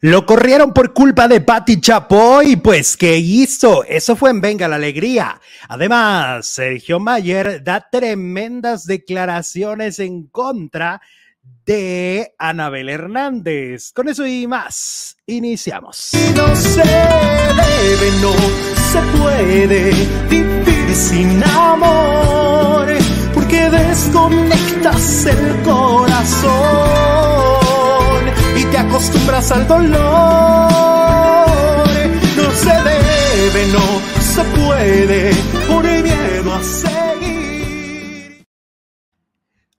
Lo corrieron por culpa de Patti Chapoy, pues ¿qué hizo? Eso fue en Venga la Alegría. Además, Sergio Mayer da tremendas declaraciones en contra de Anabel Hernández. Con eso y más, iniciamos. No se debe, no se puede vivir sin amor, porque desconectas el corazón te acostumbras al dolor. No se debe, no se puede, por miedo a seguir.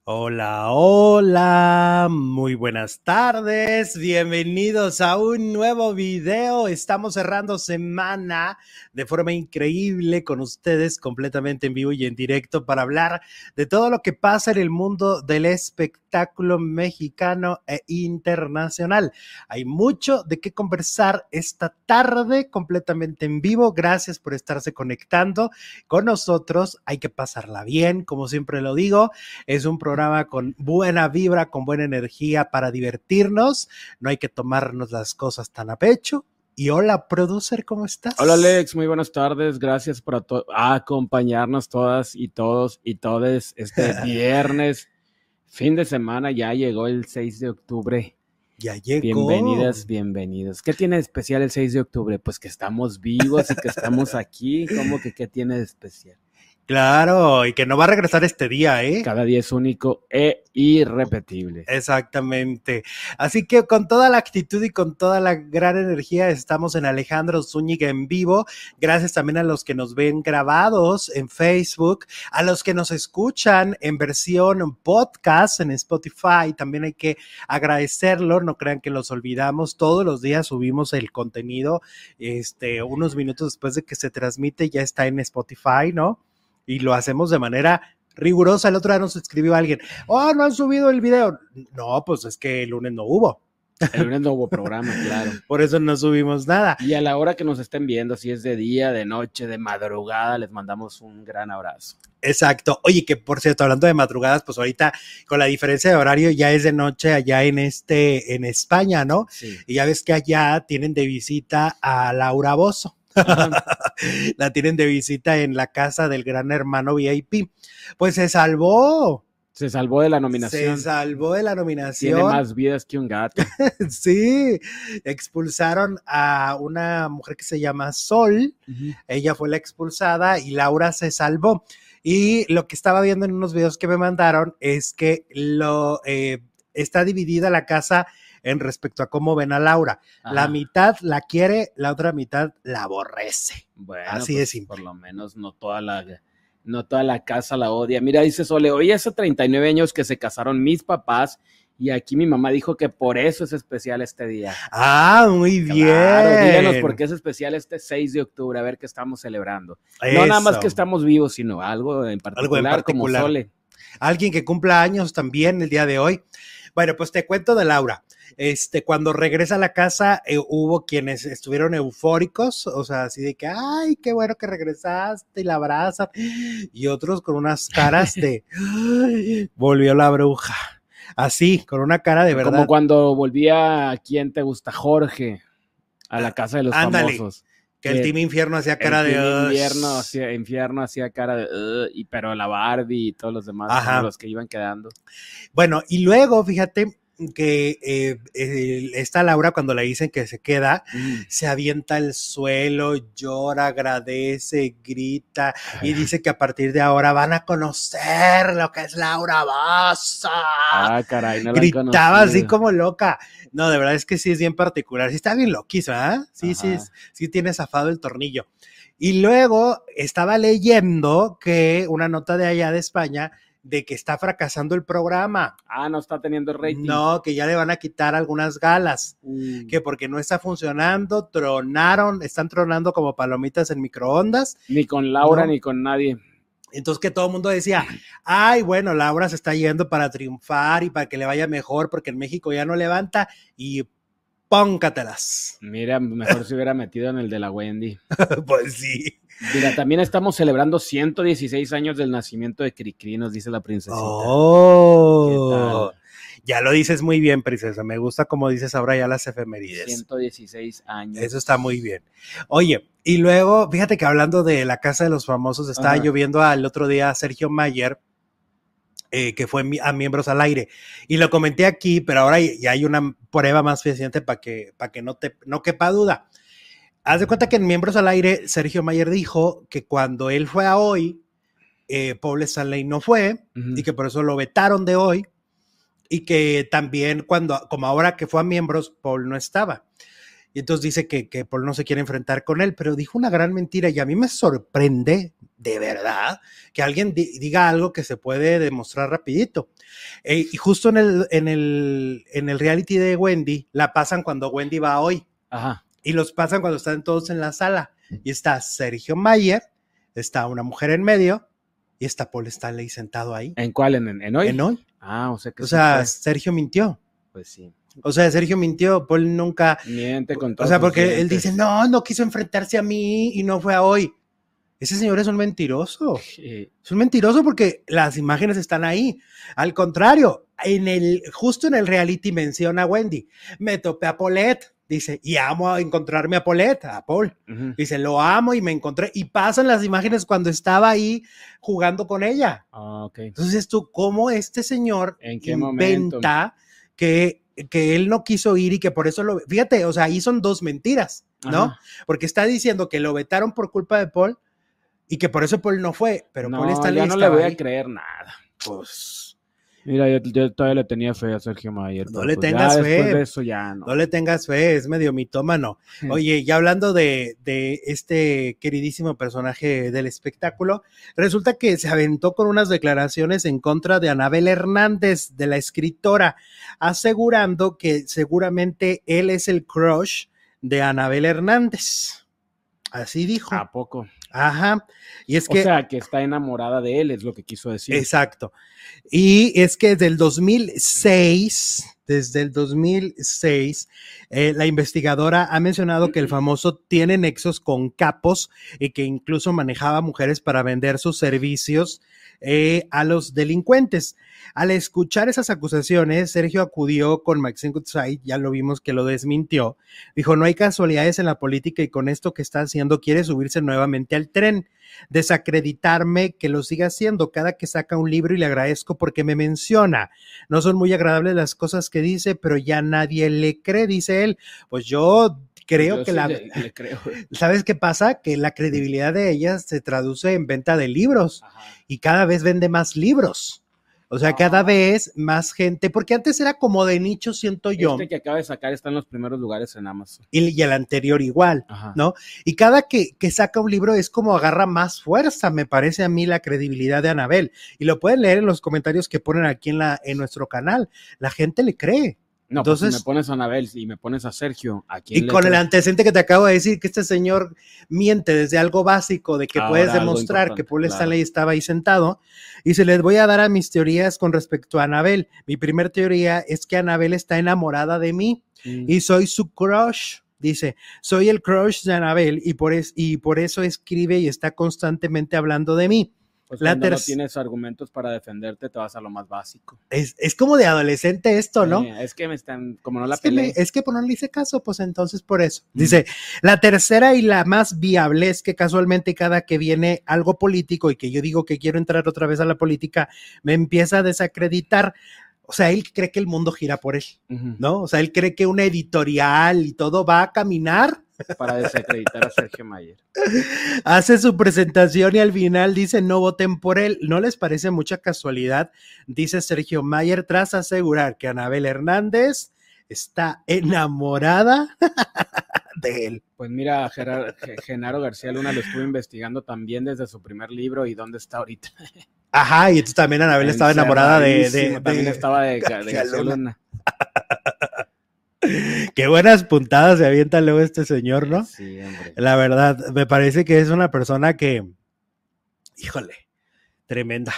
Hola, hola, muy buenas tardes, bienvenidos a un nuevo video. Estamos cerrando semana de forma increíble con ustedes completamente en vivo y en directo para hablar de todo lo que pasa en el mundo del espectáculo mexicano e internacional. Hay mucho de qué conversar esta tarde completamente en vivo. Gracias por estarse conectando con nosotros. Hay que pasarla bien, como siempre lo digo. Es un programa con buena vibra, con buena energía para divertirnos. No hay que tomarnos las cosas tan a pecho. Y hola, producer, ¿cómo estás? Hola Alex, muy buenas tardes. Gracias por acompañarnos todas y todos y todes este viernes. Fin de semana, ya llegó el 6 de octubre. Ya llegó. Bienvenidas, bienvenidos. ¿Qué tiene de especial el 6 de octubre? Pues que estamos vivos y que estamos aquí. ¿Cómo que qué tiene de especial? Claro, y que no va a regresar este día, ¿eh? Cada día es único e irrepetible. Exactamente. Así que con toda la actitud y con toda la gran energía estamos en Alejandro Zúñiga en vivo. Gracias también a los que nos ven grabados en Facebook, a los que nos escuchan en versión podcast en Spotify. También hay que agradecerlo. No crean que los olvidamos. Todos los días subimos el contenido. Este, unos minutos después de que se transmite, ya está en Spotify, ¿no? Y lo hacemos de manera rigurosa. El otro día nos escribió alguien, oh, no han subido el video. No, pues es que el lunes no hubo. El lunes no hubo programa, claro. Por eso no subimos nada. Y a la hora que nos estén viendo, si es de día, de noche, de madrugada, les mandamos un gran abrazo. Exacto. Oye, que por cierto, hablando de madrugadas, pues ahorita con la diferencia de horario ya es de noche allá en este, en España, ¿no? Sí. Y ya ves que allá tienen de visita a Laura Bozo. la tienen de visita en la casa del gran hermano VIP. Pues se salvó. Se salvó de la nominación. Se salvó de la nominación. Tiene más vidas que un gato. sí, expulsaron a una mujer que se llama Sol. Ella fue la expulsada y Laura se salvó. Y lo que estaba viendo en unos videos que me mandaron es que lo eh, está dividida la casa en respecto a cómo ven a Laura. La mitad la quiere, la otra mitad la aborrece. Bueno, Así pues, de simple. Por lo menos no toda la, no toda la casa la odia. Mira, dice Sole, hoy hace 39 años que se casaron mis papás y aquí mi mamá dijo que por eso es especial este día. Ah, muy bien. Díganos por qué es especial este 6 de octubre, a ver qué estamos celebrando. No nada más que estamos vivos, sino algo en particular, como particular. Sole. Alguien que cumpla años también el día de hoy. Bueno, pues te cuento de Laura. Este, cuando regresa a la casa, eh, hubo quienes estuvieron eufóricos, o sea, así de que, ay, qué bueno que regresaste y la abrazan, y otros con unas caras de, "Ay, volvió la bruja. Así, con una cara de verdad. Como cuando volvía a quién te gusta, Jorge, a la casa de los Ándale. famosos. Que el que Team Infierno hacía cara El de. Hacía, infierno hacía cara de y pero la Barbie y todos los demás los que iban quedando. Bueno, y luego, fíjate que eh, eh, esta Laura, cuando le dicen que se queda, se avienta al suelo, llora, agradece, grita y dice que a partir de ahora van a conocer lo que es Laura Bozo. Ah, caray, no Gritaba así como loca. No, de verdad es que sí es bien particular. Sí está bien loquísima, ¿verdad? Sí, sí, sí tiene zafado el tornillo. Y luego estaba leyendo que una nota de allá de España de que está fracasando el programa. Ah, no está teniendo rating. No, que ya le van a quitar algunas galas, Mm. que porque no está funcionando, tronaron, están tronando como palomitas en microondas. Ni con Laura No. ni con nadie. Entonces que todo el mundo decía, ay, bueno, Laura se está yendo para triunfar y para que le vaya mejor, porque en México ya no levanta y póncatelas. Mira, mejor se hubiera metido en el de la Wendy. pues sí. Mira, también estamos celebrando 116 años del nacimiento de Cricri, nos dice la princesita. Oh. ¿Qué Ya lo dices muy bien, princesa. Me gusta como dices ahora ya las efemérides. 116 años. Eso está muy bien. Oye, y luego, fíjate que hablando de la casa de los famosos, estaba Ajá. yo viendo al otro día a Sergio Mayer, eh, que fue a Miembros al Aire. Y lo comenté aquí, pero ahora ya hay una prueba más fehaciente para que, para que no, te, no quepa duda. Haz de cuenta que en Miembros al Aire, Sergio Mayer dijo que cuando él fue a hoy, eh, Paul Stanley no fue y que por eso lo vetaron de hoy y que también cuando, como ahora que fue a miembros, Paul no estaba. Y entonces dice que, que Paul no se quiere enfrentar con él, pero dijo una gran mentira y a mí me sorprende de verdad que alguien di- diga algo que se puede demostrar rapidito. Eh, y justo en el, en, el, en el reality de Wendy, la pasan cuando Wendy va hoy Ajá. Y los pasan cuando están todos en la sala. Y está Sergio Mayer, está una mujer en medio y está Paul Stanley sentado ahí. ¿En cuál? ¿En, hoy? En hoy. Ah, o sea que O sí sea. Sergio mintió. pues sí. O sea, Sergio mintió, Paul nunca. Miente con O todos sea, porque él dice, no, no quiso enfrentarse a mí y no fue a hoy. Ese señor es un mentiroso. Eh, Es un mentiroso porque las imágenes están ahí. Al contrario, en el, justo en el reality menciona a Wendy. Me topé a Paulette, dice, y amo a encontrarme a Paulette, a Paul. Dice, lo amo y me encontré. Y pasan las imágenes cuando estaba ahí jugando con ella. Ah. Entonces tú, ¿cómo este señor ¿En qué momento? inventa que, que él no quiso ir y que por eso lo... Fíjate, o sea, ahí son dos mentiras, ¿no? Ajá. Porque está diciendo que lo vetaron por culpa de Paul y que por eso Paul no fue, pero no, Paul está ya no le voy a creer nada. Pues Mira, yo, yo todavía le tenía fe a Sergio Mayer. No le pues tengas ya fe. Después de eso ya no. no le tengas fe, es medio mitómano. Oye, ya hablando de, de este queridísimo personaje del espectáculo, resulta que se aventó con unas declaraciones en contra de Anabel Hernández, de la escritora, asegurando que seguramente él es el crush de Anabel Hernández. Así dijo. ¿A poco? Ajá. Y es O que sea, que está enamorada de él, es lo que quiso decir. Exacto. Y es que desde el 2006, desde el 2006, eh, la investigadora ha mencionado que el famoso tiene nexos con capos y que incluso manejaba mujeres para vender sus servicios eh, a los delincuentes. Al escuchar esas acusaciones, Sergio acudió con Maxine Goodside, ya lo vimos que lo desmintió. Dijo, no hay casualidades en la política y con esto que está haciendo quiere subirse nuevamente al tren desacreditarme, que lo siga haciendo cada que saca un libro y le agradezco porque me menciona. No son muy agradables las cosas que dice, pero ya nadie le cree, dice él. Pues yo creo Yo que sí la... le- le creo. ¿Sabes qué pasa? Que la credibilidad de ella se traduce en venta de libros Ajá. y cada vez vende más libros. O sea, Ah. cada vez más gente, porque antes era como de nicho, siento yo, Este que acaba de sacar está en los primeros lugares en Amazon. y, y el anterior igual. Ajá. ¿no? Y cada que, que saca un libro es como agarra más fuerza, me parece a mí, la credibilidad de Anabel. Y lo pueden leer en los comentarios que ponen aquí en, la, en nuestro canal. La gente le cree. No, pues Entonces- si me pones a Anabel y me pones a Sergio, ¿a quién Y con el antecedente que te acabo de decir, que este señor miente desde algo básico, de que Ahora puedes demostrar que Paul claro. Stanley estaba ahí sentado, y se les voy a dar a mis teorías con respecto a Anabel. Mi primer teoría es que Anabel está enamorada de mí. Mm. y soy su crush. Dice, soy el crush de Anabel y por, es- y por eso escribe y está constantemente hablando de mí. Pues la cuando no tienes argumentos para defenderte, te vas a lo más básico. Es, es como de adolescente esto, ¿no? Es que me están, como no la es, que me- peleé. es que por no le hice caso, pues entonces por eso. Mm. Dice, la tercera y la más viable es que casualmente cada que viene algo político y que yo digo que quiero entrar otra vez a la política, me empieza a desacreditar. O sea, él cree que el mundo gira por él. ¿no? O sea, él cree que una editorial y todo va a caminar Para desacreditar a Sergio Mayer. hace su presentación y al final dice no voten por él. ¿No les parece mucha casualidad? Dice Sergio Mayer tras asegurar que Anabel Hernández está enamorada de él. Pues mira, Gerar- Ge- Genaro García Luna lo estuvo investigando también desde su primer libro y dónde está ahorita. Ajá, y entonces también Anabel estaba enamorada de, de- También estaba de, Ga- de García García Luna. Luna. Qué buenas puntadas se avienta luego este señor, ¿no? Sí, hombre. La verdad, me parece que es una persona que, híjole, tremenda,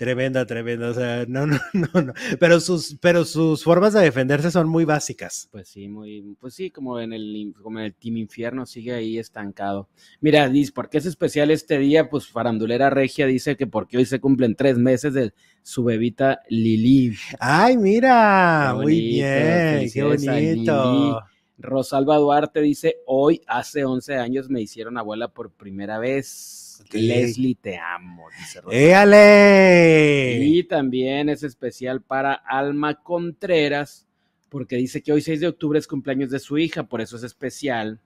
Tremenda, tremenda. O sea, no, no, no, no. Pero sus, pero sus formas de defenderse son muy básicas. Pues sí, muy, pues sí, como en el, como en el Team Infierno, sigue ahí estancado. Mira, dice, ¿por qué es especial este día? Pues Farandulera Regia dice que porque hoy se cumplen tres meses de su bebita Lili. Ay, mira, muy bien, qué bonito. Rosalba Duarte dice, hoy hace 11 años me hicieron abuela por primera vez. Leslie, te amo, dice. ¡Éale! Y también es especial para Alma Contreras, porque dice que hoy 6 de octubre es cumpleaños de su hija, por eso es especial.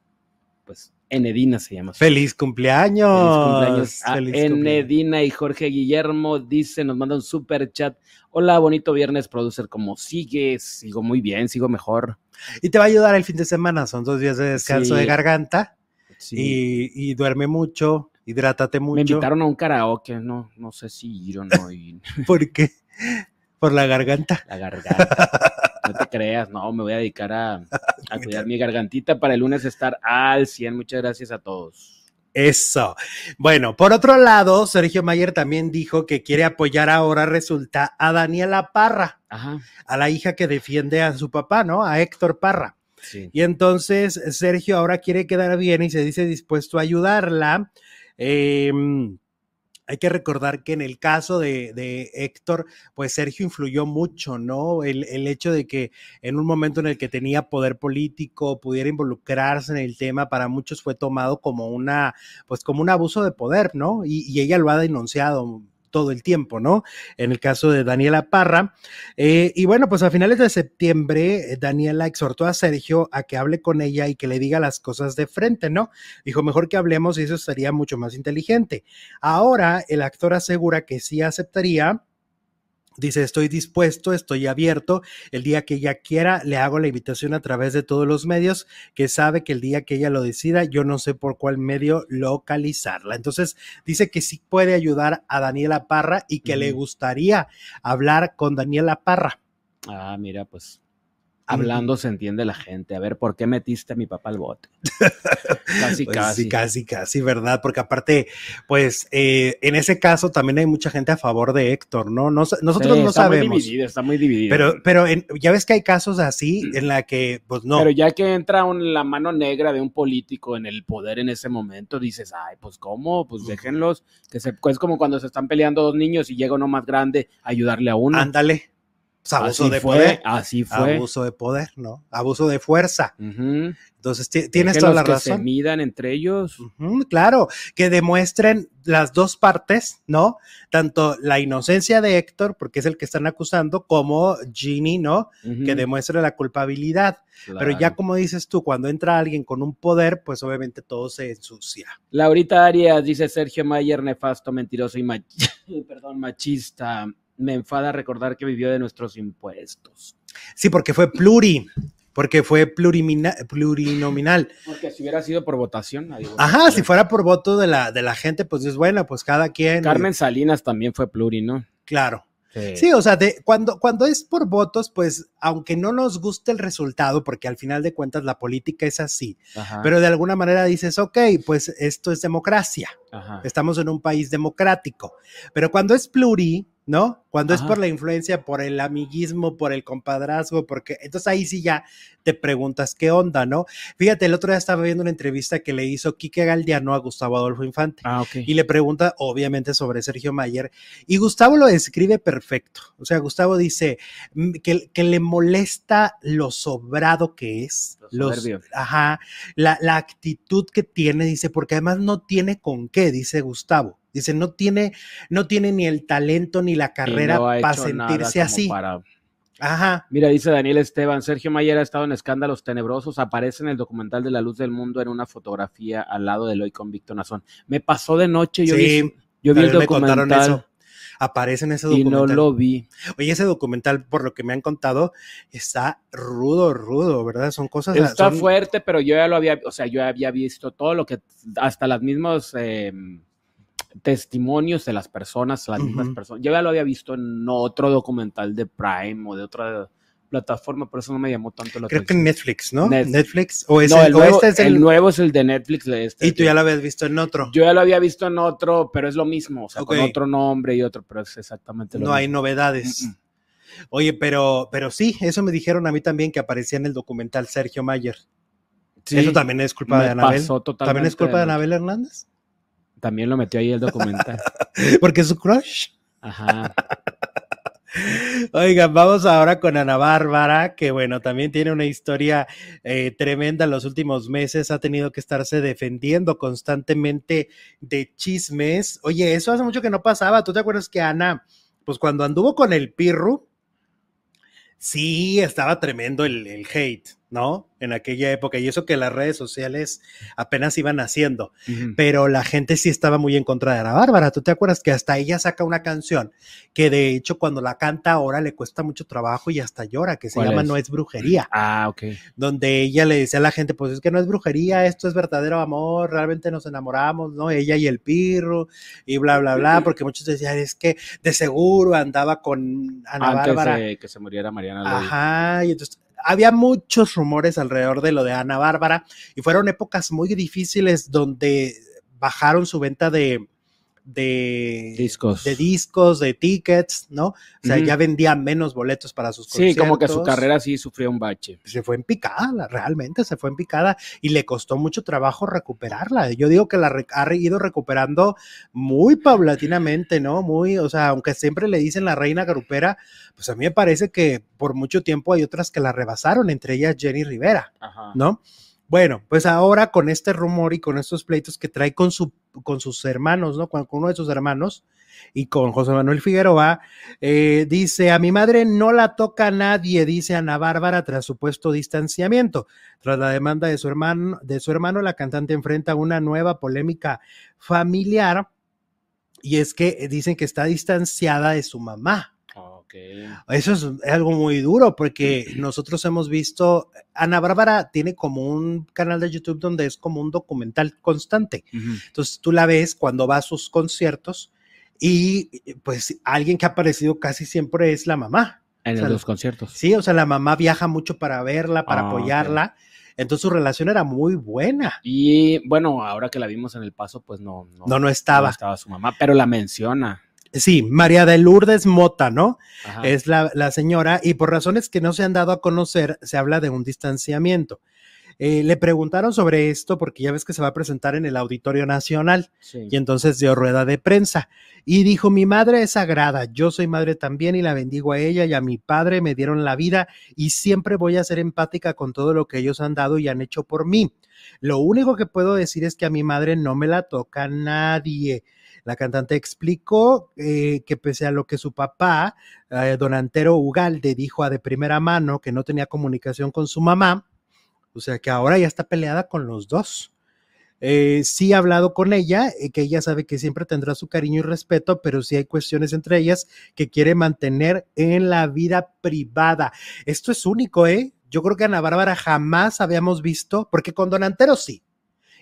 Pues Enedina se llama. ¡Feliz cumpleaños! Feliz cumpleaños a Feliz cumpleaños. Enedina y Jorge Guillermo dice, nos manda un super chat. Hola, bonito viernes, producer. ¿Cómo sigues? Sigo muy bien, sigo mejor. Y te va a ayudar el fin de semana, son dos días de descanso Sí. de garganta Sí. y, y duerme mucho, hidrátate mucho. Me invitaron a un karaoke, no, no sé si ir o no, y ¿Por qué? Por la garganta. la garganta. No te creas, no, me voy a dedicar a, a cuidar mi gargantita para el lunes estar al 100. Muchas gracias a todos. Eso. Bueno, por otro lado, Sergio Mayer también dijo que quiere apoyar ahora, resulta, a Daniela Parra, Ajá, a la hija que defiende a su papá, ¿no? A Héctor Parra. sí. Y entonces Sergio ahora quiere quedar bien y se dice dispuesto a ayudarla. Eh, hay que recordar que en el caso de, de Héctor, pues Sergio influyó mucho, ¿no? El, el hecho de que en un momento en el que tenía poder político, pudiera involucrarse en el tema, para muchos fue tomado como una, pues como un abuso de poder, ¿no? Y ella lo ha denunciado todo el tiempo, ¿no? En el caso de Daniela Parra. Eh, y bueno, pues a finales de septiembre, eh, Daniela exhortó a Sergio a que hable con ella y que le diga las cosas de frente, ¿no? Dijo, mejor que hablemos y eso sería mucho más inteligente. Ahora el actor asegura que sí aceptaría. Dice, estoy dispuesto, estoy abierto. El día que ella quiera, le hago la invitación a través de todos los medios, que sabe que el día que ella lo decida, yo no sé por cuál medio localizarla. Entonces, dice que sí puede ayudar a Daniela Parra y que le gustaría hablar con Daniela Parra. Ah, mira, pues hablando se entiende la gente. A ver, ¿por qué metiste a mi papá al bote? casi, Pues casi. Sí, casi, casi, ¿verdad? Porque aparte, pues eh, en ese caso también hay mucha gente a favor de Héctor, ¿no? Nos- nosotros Sí, no está sabemos. Muy dividido, está muy dividido. Pero, pero en- ya ves que hay casos así en la que, pues no. Pero ya que entra un- la mano negra de un político en el poder en ese momento, dices, ay, pues cómo, pues déjenlos, que se, es como cuando se están peleando dos niños y llega uno más grande a ayudarle a uno. Ándale. Abuso así de fue, poder. así fue. Abuso de poder, ¿no? Abuso de fuerza. Entonces, ti- tienes toda la que se razón. midan entre ellos. Claro, que demuestren las dos partes, ¿no? Tanto la inocencia de Héctor, porque es el que están acusando, como Ginny, ¿no? Que demuestre la culpabilidad. Pero ya como dices tú, cuando entra alguien con un poder, pues obviamente todo se ensucia. Laurita Arias dice Sergio Mayer, nefasto, mentiroso y perdón, machista. Me enfada recordar que vivió de nuestros impuestos. Sí, porque fue pluri, porque fue plurinominal. Porque si hubiera sido por votación, nadie Ajá, si fuera por voto de la, de la gente, pues es bueno, pues cada quien. Carmen Salinas también fue pluri, ¿no? Claro. Sí, o sea, de, cuando, cuando es por votos, pues aunque no nos guste el resultado, porque al final de cuentas la política es así, Ajá, pero de alguna manera dices, ok, pues esto es democracia, ajá. estamos en un país democrático, pero cuando es pluri, ¿no? Cuando es por la influencia, por el amiguismo, por el compadrazgo, porque entonces ahí sí ya te preguntas qué onda, ¿no? Fíjate, el otro día estaba viendo una entrevista que le hizo Quique Galdiano a Gustavo Adolfo Infante. Ah, ok. Y le pregunta, obviamente, sobre Sergio Mayer. Y Gustavo lo describe perfecto. O sea, Gustavo dice mm, que, que le molesta lo sobrado que es. Lo los- ajá, la, la actitud que tiene, dice, porque además no tiene con qué, dice Gustavo. Dice, no tiene, no tiene ni el talento ni la Y carrera no para sentirse así. para- Ajá. Mira, dice Daniel Esteban, Sergio Mayer ha estado en escándalos tenebrosos, aparece en el documental de La Luz del Mundo en una fotografía al lado del hoy convicto Nazón. Me pasó de noche, yo Sí, vi, yo vi el también me contaron documental eso. Aparece en ese y documental. no lo vi. Oye, ese documental, por lo que me han contado, está rudo, rudo, ¿verdad? Son cosas. Está son- fuerte, pero yo ya lo había, o sea, yo ya había visto todo lo que, hasta las mismos eh, testimonios de las personas, las mismas personas, yo ya lo había visto en otro documental de Prime o de otra plataforma, por eso no me llamó tanto la Creo que atención. en Netflix, ¿no? Netflix. Netflix. O, es no, el, el, o nuevo, este es el el. nuevo es el de Netflix. Este, y tú ya lo habías visto en otro. Yo ya lo había visto en otro, pero es lo mismo, o sea, con otro nombre y otro, pero es exactamente lo no hay mismo. novedades. Mm, mm. Oye, pero, pero sí, eso me dijeron a mí también que aparecía en el documental Sergio Mayer. Sí, eso también es culpa de Anabel. pasó totalmente ¿También es culpa de. Anabel Hernández? También lo metió ahí el documental. Porque es su crush. Ajá. Oigan, vamos ahora con Ana Bárbara, que bueno, también tiene una historia eh, tremenda en los últimos meses, ha tenido que estarse defendiendo constantemente de chismes. Oye, eso hace mucho que no pasaba. ¿Tú te acuerdas que Ana, pues cuando anduvo con el Pirru, sí estaba tremendo el, el hate, ¿no? En aquella época, y eso que las redes sociales apenas iban haciendo pero la gente sí estaba muy en contra de Ana Bárbara. ¿Tú te acuerdas que hasta ella saca una canción que de hecho cuando la canta ahora le cuesta mucho trabajo y hasta llora, que se ¿Cuál llama es? No es brujería, Ah, ok. donde ella le decía a la gente, pues es que no es brujería, esto es verdadero amor, realmente nos enamoramos, ¿no? Ella y el pirro y bla, bla, bla, porque muchos decían, es que de seguro andaba con Ana Antes Bárbara. de que se muriera Mariana. Ajá, y entonces había muchos rumores alrededor de lo de Ana Bárbara y fueron épocas muy difíciles donde bajaron su venta de, de Discos. de discos, de tickets, ¿no? O sea, ya vendía menos boletos para sus Sí, como que su conciertos. carrera sí sufrió un bache. se fue en picada, realmente se fue en picada y le costó mucho trabajo recuperarla. Yo digo que la re- ha ido recuperando muy paulatinamente, ¿no? Muy, o sea, aunque siempre le dicen la reina garupera, pues a mí me parece que por mucho tiempo hay otras que la rebasaron, entre ellas Jenny Rivera, Ajá. ¿no? Bueno, pues ahora con este rumor y con estos pleitos que trae con, su, con sus hermanos, ¿no? Con, uno de sus hermanos y con José Manuel Figueroa, eh, dice, a mi madre no la toca nadie, dice Ana Bárbara tras supuesto distanciamiento. Tras la demanda de su hermano, de su hermano, la cantante enfrenta una nueva polémica familiar y es que eh, dicen que está distanciada de su mamá. Eso es algo muy duro porque nosotros hemos visto, Ana Bárbara tiene como un canal de YouTube donde es como un documental constante. Entonces tú la ves cuando va a sus conciertos y pues alguien que ha aparecido casi siempre es la mamá. En O sea, los conciertos. Sí, o sea, la mamá viaja mucho para verla, para Ah, apoyarla. Entonces su relación era muy buena. Y bueno, ahora que la vimos en el paso, pues no, no, No, no estaba. no estaba su mamá, pero la menciona. Sí, María de Lourdes Mota, ¿no? Ajá. es la, la señora, y por razones que no se han dado a conocer, se habla de un distanciamiento. Eh, le preguntaron sobre esto porque ya ves que se va a presentar en el Auditorio Nacional Sí. y entonces dio rueda de prensa y dijo, mi madre es sagrada, yo soy madre también y la bendigo a ella y a mi padre, me dieron la vida y siempre voy a ser empática con todo lo que ellos han dado y han hecho por mí. Lo único que puedo decir es que a mi madre no me la toca nadie. La cantante explicó eh, que pese a lo que su papá, eh, don Antero Ugalde, dijo a de primera mano que no tenía comunicación con su mamá, o sea que ahora ya está peleada con los dos. Eh, sí ha hablado con ella, eh, que ella sabe que siempre tendrá su cariño y respeto, pero sí hay cuestiones entre ellas que quiere mantener en la vida privada. Esto es único, ¿eh? Yo creo que Ana Bárbara jamás habíamos visto, porque con Don Antero sí.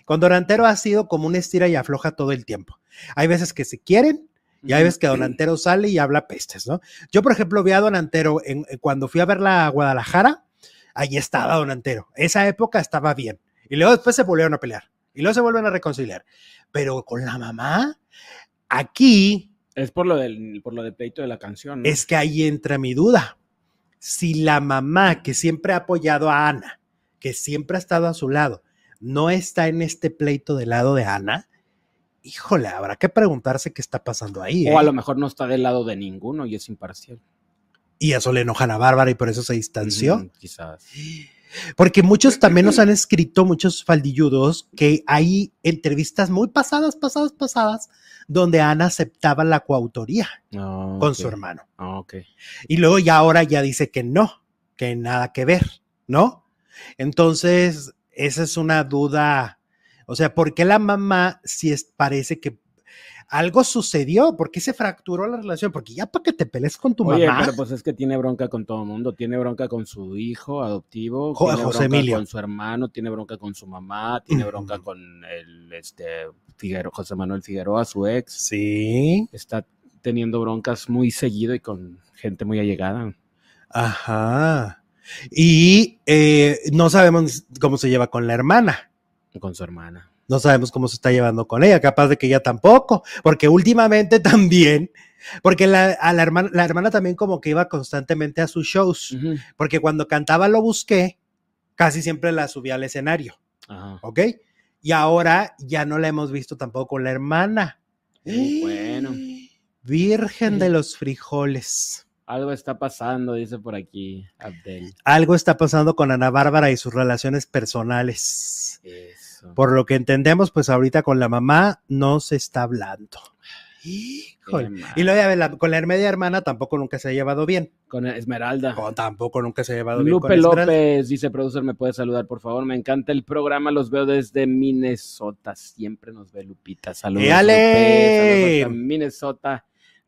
Con Don Antero ha sido como un estira y afloja todo el tiempo. Hay veces que se quieren y hay veces que Don Antero sale y habla pestes, ¿no? Yo, por ejemplo, vi a Don Antero en, en- cuando fui a verla a Guadalajara, ahí estaba Don Antero. Esa época estaba bien. Y luego después se volvieron a pelear. Y luego se vuelven a reconciliar. Pero con la mamá, aquí Es por lo del, por lo del pleito de la canción. ¿no? es que ahí entra mi duda. Si la mamá que siempre ha apoyado a Ana, que siempre ha estado a su lado, no está en este pleito del lado de Ana, híjole, habrá que preguntarse qué está pasando ahí. O a ¿eh? lo mejor no está del lado de ninguno y es imparcial. Y eso le enojan a Bárbara y por eso se distanció. Ujú, Quizás. Porque muchos también nos han escrito, muchos faldilludos, que hay entrevistas muy pasadas, pasadas, pasadas, donde Ana aceptaba la coautoría Ah, con su hermano. Ok. Y luego ya ahora ya dice que no, que nada que ver, ¿no? Entonces, esa es una duda. O sea, ¿por qué la mamá si es, parece que algo sucedió? ¿Por qué se fracturó la relación? Porque ya para que te pelees con tu Oye, mamá. pero pues es que tiene bronca con todo el mundo. Tiene bronca con su hijo adoptivo, Jo- tiene José bronca Emilio. con su hermano, tiene bronca con su mamá, tiene bronca con el este Figueroa, José Manuel Figueroa, su ex. Sí, Está teniendo broncas muy seguido y con gente muy allegada. ajá. Y eh, no sabemos cómo se lleva con la hermana. Con su hermana. No sabemos cómo se está llevando con ella, capaz de que ella tampoco, porque últimamente también, porque la, a la, hermana, la hermana también como que iba constantemente a sus shows, porque cuando cantaba Lo Busqué, casi siempre la subía al escenario, Ajá. ¿ok? Y ahora ya no la hemos visto tampoco con la hermana. Bueno. Virgen de los frijoles. Algo está pasando, dice por aquí Abdel. Algo está pasando con Ana Bárbara y sus relaciones personales. Eso. Por lo que entendemos, pues ahorita con la mamá no se está hablando. Híjole. Y luego ya la- con la media hermana tampoco nunca se ha llevado bien. Con Esmeralda. Con, tampoco nunca se ha llevado bien. Lupe. López dice, producer, ¿me puede saludar, por favor? Me encanta el programa, los veo desde Minnesota. Siempre nos ve Lupita. Saludos. Lupe. Saludos hasta Minnesota.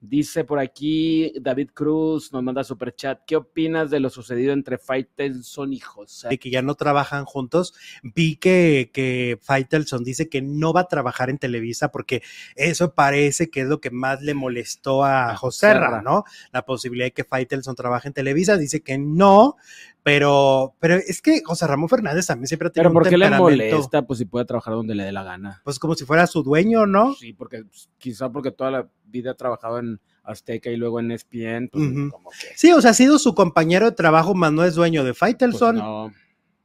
Dice por aquí David Cruz, nos manda super chat. ¿Qué opinas de lo sucedido entre Faitelson y José? de que ya no trabajan juntos. Vi que, que Faitelson dice que no va a trabajar en Televisa porque eso parece que es lo que más le molestó a José Joserra. ¿no? La posibilidad de que Faitelson trabaje en Televisa. Dice que no, pero, pero es que José Ramón Fernández también siempre ha tenido Pero un ¿por qué le molesta? Pues si puede trabajar donde le dé la gana. Pues como si fuera su dueño, ¿no? Sí, porque pues, quizá porque toda la vida ha trabajado en Azteca y luego en ESPN, pues Ujú. como que... Sí, o sea, ha sido su compañero de trabajo, más no es dueño de pues, Faitelson. no.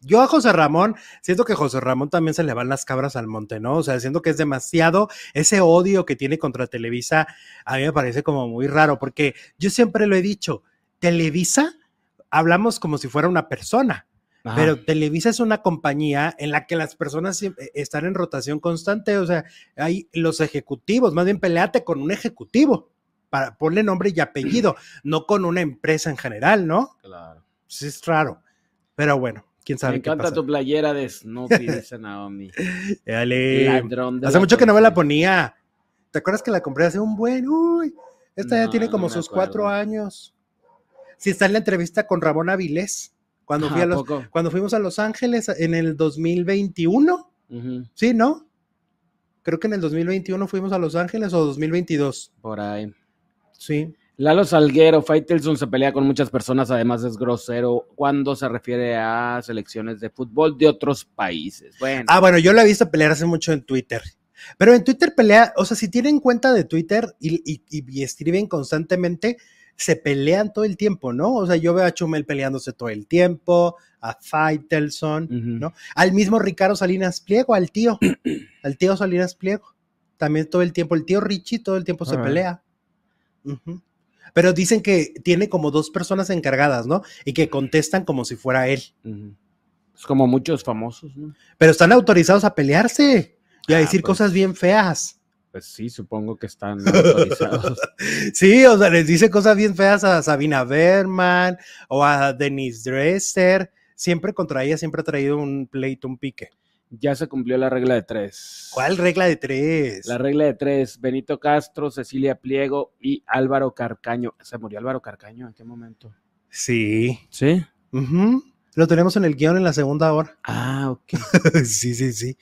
Yo a José Ramón, siento que José Ramón también se le van las cabras al monte, ¿no? O sea, siento que es demasiado ese odio que tiene contra Televisa, a mí me parece como muy raro, porque yo siempre lo he dicho, Televisa, hablamos como si fuera una persona, Ajá. pero Televisa es una compañía en la que las personas siempre están en rotación constante, o sea, hay los ejecutivos, más bien peleate con un ejecutivo, para ponle nombre y apellido, no con una empresa en general, ¿no? Claro. Sí, es raro, pero bueno. ¿Quién sabe Me qué encanta pasa? tu playera de Snoopy, dice Naomi. Dale. Ladrón de Hace la mucho que no me la ponía. ¿Te acuerdas que la compré hace un buen? Uy, esta ya tiene como sus acuerdo. cuatro años. Sí, está en la entrevista con Ramón Avilés. Cuando, fui ¿A a los, poco? cuando fuimos a Los Ángeles en el 2021. Ujú, Sí, ¿no? Creo que en el 2021 fuimos a Los Ángeles o 2022. por ahí. Sí. Lalo Salguero, Faitelson se pelea con muchas personas, además es grosero cuando se refiere a selecciones de fútbol de otros países. Bueno, Ah, bueno, yo la he visto pelear hace mucho en Twitter. Pero en Twitter pelea, o sea, si tienen cuenta de Twitter y, y- y escriben constantemente, se pelean todo el tiempo, ¿no? O sea, yo veo a Chumel peleándose todo el tiempo, a Faitelson. ¿no? Al mismo Ricardo Salinas Pliego, al tío, al tío Salinas Pliego. También todo el tiempo, el tío Richie todo el tiempo se pelea. Pero dicen que tiene como dos personas encargadas, ¿no? Y que contestan como si fuera él. Es como muchos famosos, ¿no? Pero están autorizados a pelearse y a Ah, decir pues. cosas bien feas. Pues sí, supongo que están autorizados. Sí, o sea, les dice cosas bien feas a Sabina Berman o a Denise Dresser. Siempre contra ella, siempre ha traído un pleito, un pique. ya se cumplió la regla de tres. ¿Cuál regla de tres? La regla de tres, Benito Castro, Cecilia Pliego y Álvaro Carcaño. ¿Se murió Álvaro Carcaño? ¿En qué momento? Sí. Sí. Lo tenemos en el guion en la segunda hora. Ah, ok. sí, sí, sí.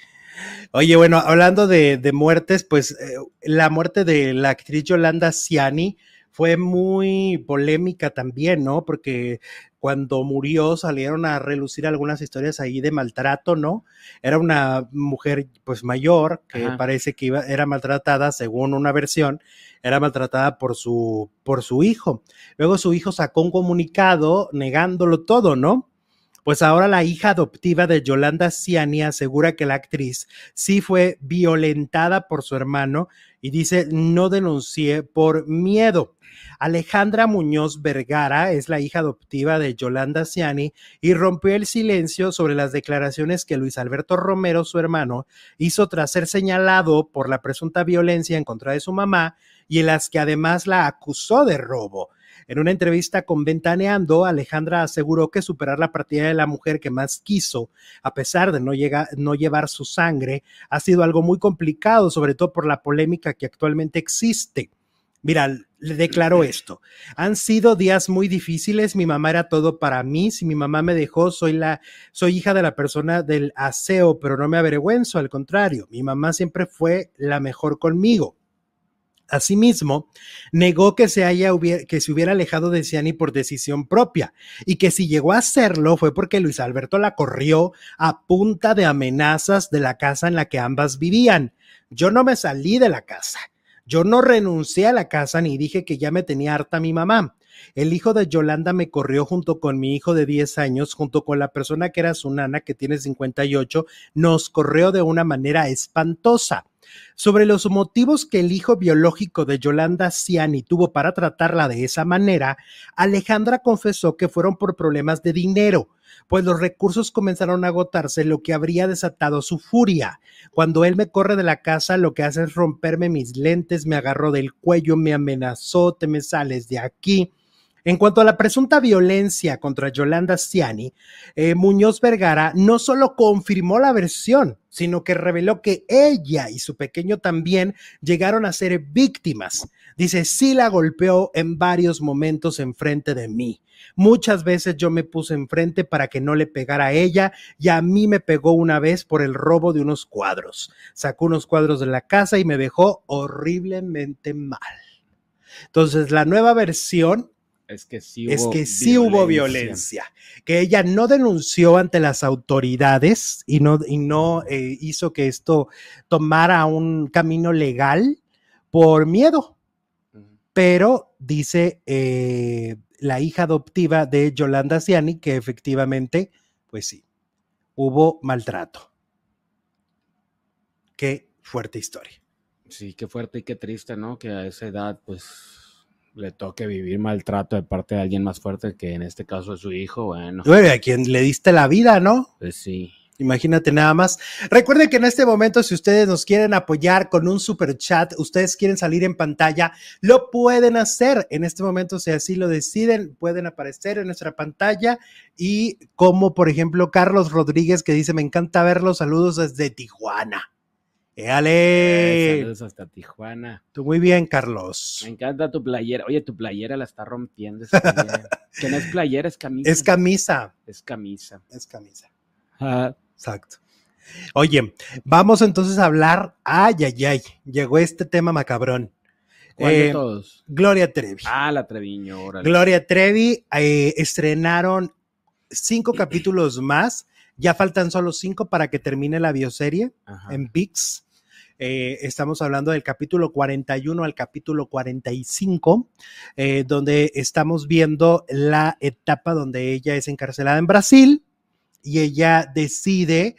Oye, bueno, hablando de, de muertes, pues eh, la muerte de la actriz Yolanda Ciani fue muy polémica también, ¿no? Porque cuando murió salieron a relucir algunas historias ahí de maltrato, ¿no? Era una mujer pues mayor que Ajá. parece que iba, era maltratada, según una versión, era maltratada por su, por su hijo. Luego su hijo sacó un comunicado negándolo todo, ¿no? Pues ahora la hija adoptiva de Yolanda Ciani asegura que la actriz sí fue violentada por su hermano y dice no denuncié por miedo. Alejandra Muñoz Vergara es la hija adoptiva de Yolanda Ciani y rompió el silencio sobre las declaraciones que Luis Alberto Romero, su hermano, hizo tras ser señalado por la presunta violencia en contra de su mamá y en las que además la acusó de robo. En una entrevista con Ventaneando, Alejandra aseguró que superar la partida de la mujer que más quiso, a pesar de no, no llevar su sangre, ha sido algo muy complicado, sobre todo por la polémica que actualmente existe. Mira, le declaró esto. Han sido días muy difíciles. Mi mamá era todo para mí. Si mi mamá me dejó, soy la, soy hija de la persona del aseo, pero no me avergüenzo. Al contrario, mi mamá siempre fue la mejor conmigo. Asimismo, negó que se, haya que se hubiera alejado de Ciani por decisión propia y que si llegó a hacerlo fue porque Luis Alberto la corrió a punta de amenazas de la casa en la que ambas vivían. Yo no me salí de la casa. Yo no renuncié a la casa ni dije que ya me tenía harta mi mamá. El hijo de Yolanda me corrió junto con mi hijo de 10 años, junto con la persona que era su nana, que tiene 58, nos corrió de una manera espantosa. Sobre los motivos que el hijo biológico de Yolanda Ciani tuvo para tratarla de esa manera, Alejandra confesó que fueron por problemas de dinero, pues los recursos comenzaron a agotarse, lo que habría desatado su furia. Cuando él me corre de la casa, lo que hace es romperme mis lentes, me agarró del cuello, me amenazó, te me sales de aquí. En cuanto a la presunta violencia contra Yolanda Ciani, eh, Muñoz Vergara no solo confirmó la versión, sino que reveló que ella y su pequeño también llegaron a ser víctimas. Dice, sí la golpeó en varios momentos enfrente de mí. Muchas veces yo me puse enfrente para que no le pegara a ella y a mí me pegó una vez por el robo de unos cuadros. Sacó unos cuadros de la casa y me dejó horriblemente mal. Entonces, la nueva versión es que sí hubo, es que sí violencia. hubo violencia, que ella no denunció ante las autoridades y no, y no eh, hizo que esto tomara un camino legal por miedo. Pero dice eh, la hija adoptiva de Yolanda Ciani que efectivamente, pues sí, hubo maltrato. Qué fuerte historia. Sí, qué fuerte y qué triste, ¿no? Que a esa edad, pues le toque vivir maltrato de parte de alguien más fuerte que en este caso es su hijo, bueno. a quien le diste la vida, ¿no? Pues sí. Imagínate nada más. Recuerden que en este momento, si ustedes nos quieren apoyar con un super chat, ustedes quieren salir en pantalla, lo pueden hacer. En este momento, si así lo deciden, pueden aparecer en nuestra pantalla. Y como por ejemplo Carlos Rodríguez que dice, me encanta verlos, saludos desde Tijuana. ¡Éale! saludos hasta Tijuana. Tú muy bien, Carlos. Me encanta tu playera. Oye, tu playera la está rompiendo. que no es playera, es camisa. Es camisa. Es camisa. Es camisa. Exacto. Oye, vamos entonces a hablar. Ay, ay, ay. Llegó este tema macabrón. ¿Cuál de eh, todos? Gloria Trevi. Ah, la Treviño. Órale. Gloria Trevi eh, estrenaron cinco capítulos más. Ya faltan solo cinco para que termine la bioserie Ajá. en VIX. Eh, estamos hablando del capítulo 41 al capítulo 45, eh, donde estamos viendo la etapa donde ella es encarcelada en Brasil y ella decide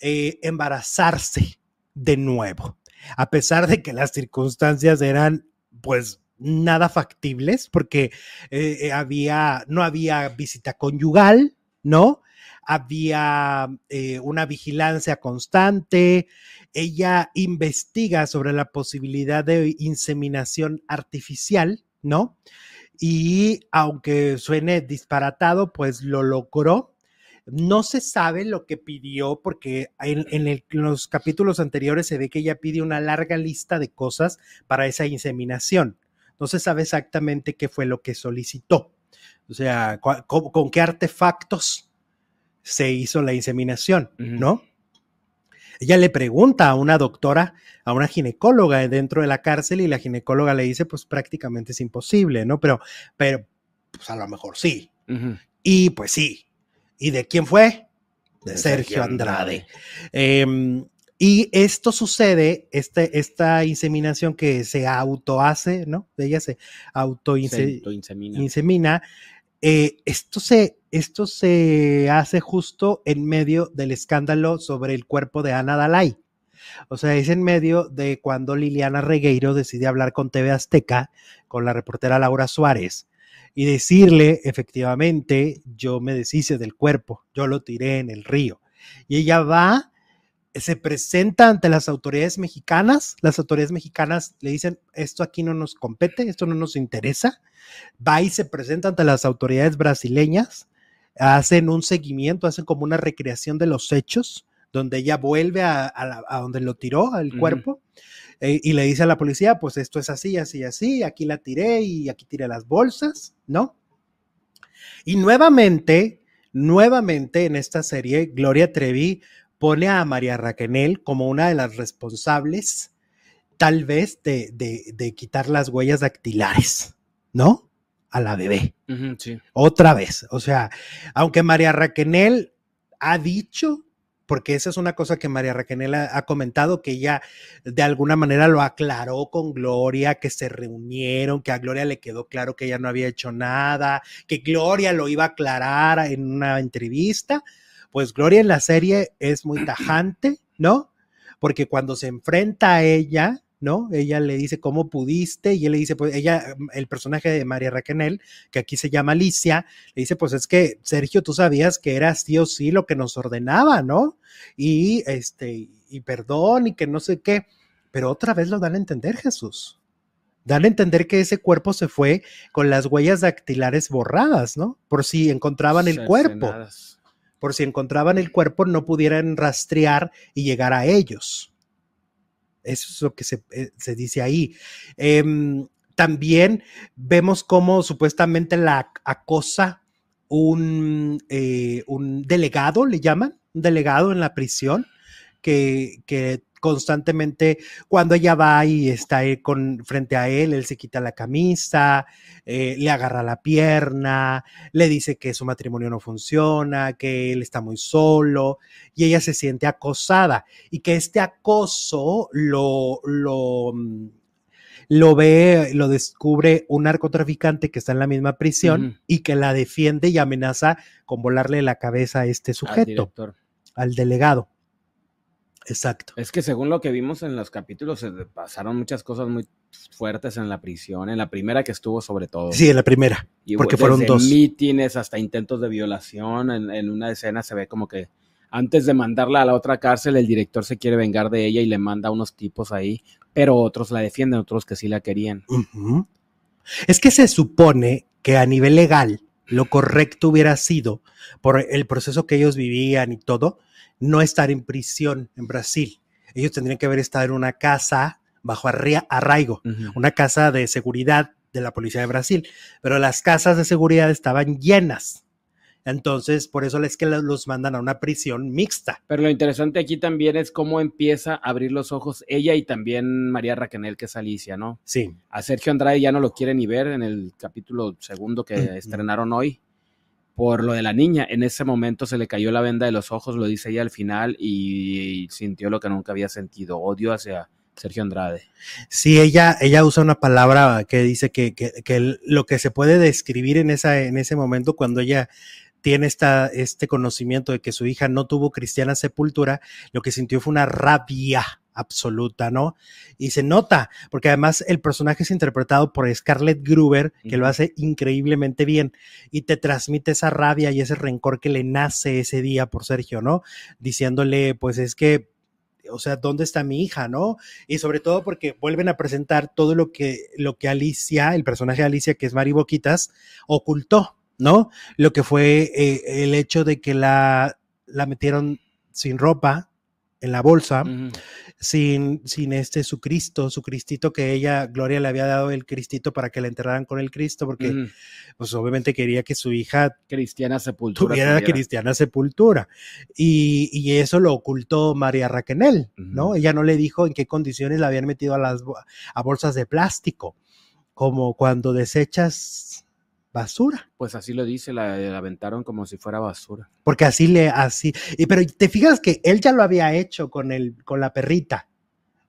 eh, embarazarse de nuevo, a pesar de que las circunstancias eran pues nada factibles porque eh, había, no había visita conyugal, ¿no? Había una vigilancia constante, ella investiga sobre la posibilidad de inseminación artificial, ¿no? Y aunque suene disparatado, pues lo logró. No se sabe lo que pidió porque en, en, el, en, los capítulos anteriores se ve que ella pide una larga lista de cosas para esa inseminación. No se sabe exactamente qué fue lo que solicitó. O sea, con, con qué artefactos se hizo la inseminación, uh -huh. ¿no? Ella le pregunta a una doctora, a una ginecóloga dentro de la cárcel y la ginecóloga le dice, pues prácticamente es imposible, ¿no? Pero, pero, pues a lo mejor sí. Uh -huh. Y pues sí. ¿Y de quién fue? De, de Sergio Andrade. Andrade. Eh, y esto sucede, este, esta inseminación que se auto hace, ¿no? Ella se auto, -inse se insemina. insemina. Eh, esto se esto se hace justo en medio del escándalo sobre el cuerpo de Ana Dalai. O sea, es en medio de cuando Liliana Regueiro decide hablar con TV Azteca, con la reportera Laura Suárez, y decirle, efectivamente, yo me deshice del cuerpo, yo lo tiré en el río. Y ella va, se presenta ante las autoridades mexicanas, las autoridades mexicanas le dicen, esto aquí no nos compete, esto no nos interesa, va y se presenta ante las autoridades brasileñas, hacen un seguimiento, hacen como una recreación de los hechos, donde ella vuelve a, a, a donde lo tiró, al uh -huh. cuerpo, eh, y le dice a la policía, pues esto es así, así, así, aquí la tiré y aquí tiré las bolsas, ¿no? Y nuevamente, nuevamente en esta serie, Gloria Trevi pone a María Raquenel como una de las responsables tal vez de, de, de quitar las huellas dactilares, ¿no? A la bebé. Sí. Otra vez. O sea, aunque María Raquenel ha dicho, porque esa es una cosa que María Raquenel ha, ha comentado, que ella de alguna manera lo aclaró con Gloria, que se reunieron, que a Gloria le quedó claro que ella no había hecho nada, que Gloria lo iba a aclarar en una entrevista. Pues Gloria en la serie es muy tajante, ¿no? Porque cuando se enfrenta a ella, ¿no? Ella le dice, ¿cómo pudiste? Y él le dice, pues ella, el personaje de María Raquenel, que aquí se llama Alicia, le dice, pues es que, Sergio, tú sabías que era sí o sí lo que nos ordenaba, ¿no? Y este, y perdón, y que no sé qué. Pero otra vez lo dan a entender, Jesús. Dan a entender que ese cuerpo se fue con las huellas dactilares borradas, ¿no? Por si encontraban el cuerpo. Por si encontraban el cuerpo, no pudieran rastrear y llegar a ellos. Eso es lo que se, eh, se dice ahí. Em, también vemos cómo supuestamente la acosa un, eh, un delegado, le llaman, un delegado en la prisión, que, que constantemente cuando ella va y está ahí con, frente a él, él se quita la camisa, eh, le agarra la pierna, le dice que su matrimonio no funciona, que él está muy solo y ella se siente acosada y que este acoso lo, lo, mm, lo ve, lo descubre un narcotraficante que está en la misma prisión y que la defiende y amenaza con volarle la cabeza a este sujeto, al delegado. Exacto. Es que según lo que vimos en los capítulos, se pasaron muchas cosas muy fuertes en la prisión, en la primera que estuvo sobre todo. Sí, en la primera. Y porque desde fueron dos. mítines hasta intentos de violación. En, en una escena se ve como que antes de mandarla a la otra cárcel, el director se quiere vengar de ella y le manda a unos tipos ahí, pero otros la defienden, otros que sí la querían. Es que se supone que a nivel legal lo correcto hubiera sido, por el proceso que ellos vivían y todo, no estar en prisión en Brasil. Ellos tendrían que haber estado en una casa bajo arraigo, una casa de seguridad de la policía de Brasil, pero las casas de seguridad estaban llenas. Entonces, por eso es que lo- los mandan a una prisión mixta. Pero lo interesante aquí también es cómo empieza a abrir los ojos ella y también María Raquenel, que es Alicia, ¿no? Sí. A Sergio Andrade ya no lo quiere ni ver en el capítulo segundo que Ujú. estrenaron hoy por lo de la niña. En ese momento se le cayó la venda de los ojos, lo dice ella al final, y sintió lo que nunca había sentido, odio hacia Sergio Andrade. Sí, ella, ella usa una palabra que dice que, que- que lo que se puede describir en, esa, en ese momento cuando ella tiene esta, este conocimiento de que su hija no tuvo cristiana sepultura, lo que sintió fue una rabia absoluta, ¿no? Y se nota, porque además el personaje es interpretado por Scarlett Gruber, que lo hace increíblemente bien, y te transmite esa rabia y ese rencor que le nace ese día por Sergio, ¿no? Diciéndole, pues es que, o sea, ¿dónde está mi hija, no? y sobre todo porque vuelven a presentar todo lo que, lo que Alicia, el personaje de Alicia, que es Mari Boquitas, ocultó, ¿no? Lo que fue eh, el hecho de que la, la metieron sin ropa en la bolsa, Ujú. Sin, sin este su Cristo, su Cristito que ella, Gloria, le había dado el Cristito para que la enterraran con el Cristo, porque pues obviamente quería que su hija Cristiana Sepultura. tuviera tuviera. cristiana sepultura. Y, y eso lo ocultó María Raquenel, ¿no? Ujú. Ella no le dijo en qué condiciones la habían metido a las a bolsas de plástico, como cuando desechas basura, Pues así lo dice, la, la aventaron como si fuera basura. porque así le así. Y pero te fijas que él ya lo había hecho con el con la perrita,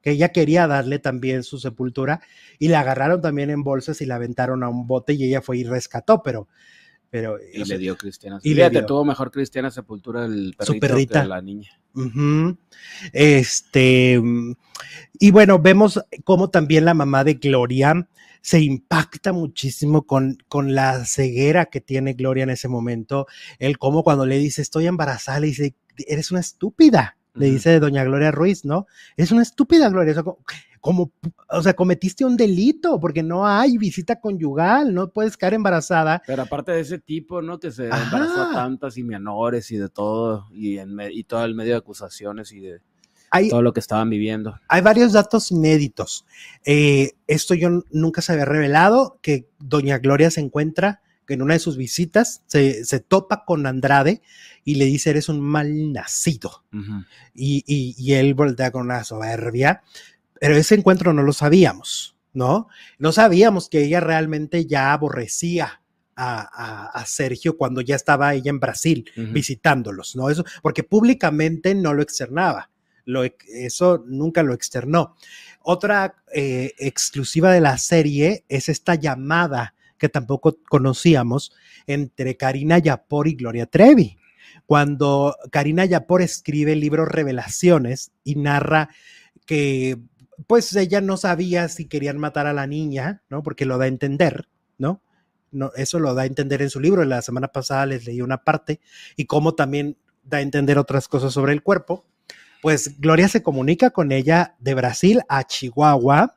que ella quería darle también su sepultura y la agarraron también en bolsas y la aventaron a un bote y ella fue y rescató, pero pero Y sea, le dio Cristiana y le dio. tuvo mejor Cristiana Sepultura el perrito Su perrita. que la niña. Este, mm, y bueno, vemos cómo también la mamá de Gloria se impacta muchísimo con, con la ceguera que tiene Gloria en ese momento. El cómo cuando le dice, estoy embarazada, le dice, eres una estúpida, le dice doña Gloria Ruiz, ¿no? Es una estúpida, Gloria. O sea, como, o sea, cometiste un delito porque no hay visita conyugal, no puedes quedar embarazada. Pero aparte de ese tipo, ¿no? Que se Ajá. embarazó a tantas y menores y de todo, y, en y todo el medio de acusaciones y de Hay, todo lo que estaban viviendo. hay varios datos inéditos. Eh, esto yo nunca se había revelado, que doña Gloria se encuentra en una de sus visitas se, se topa con Andrade y le dice, eres un mal nacido. Y, y- y él voltea con una soberbia. pero ese encuentro no lo sabíamos, ¿no? No sabíamos que ella realmente ya aborrecía a, a- a Sergio cuando ya estaba ella en Brasil visitándolos, ¿no? Eso, porque públicamente no lo externaba, lo, eso nunca lo externó. Otra eh, exclusiva de la serie es esta llamada que tampoco conocíamos entre Karina Yapor y Gloria Trevi. Cuando Karina Yapor escribe el libro Revelaciones y narra que pues ella no sabía si querían matar a la niña, ¿no? Porque lo da a entender, ¿no? No, eso lo da a entender en su libro. La semana pasada les leí una parte y cómo también da a entender otras cosas sobre el cuerpo. Pues Gloria se comunica con ella de Brasil a Chihuahua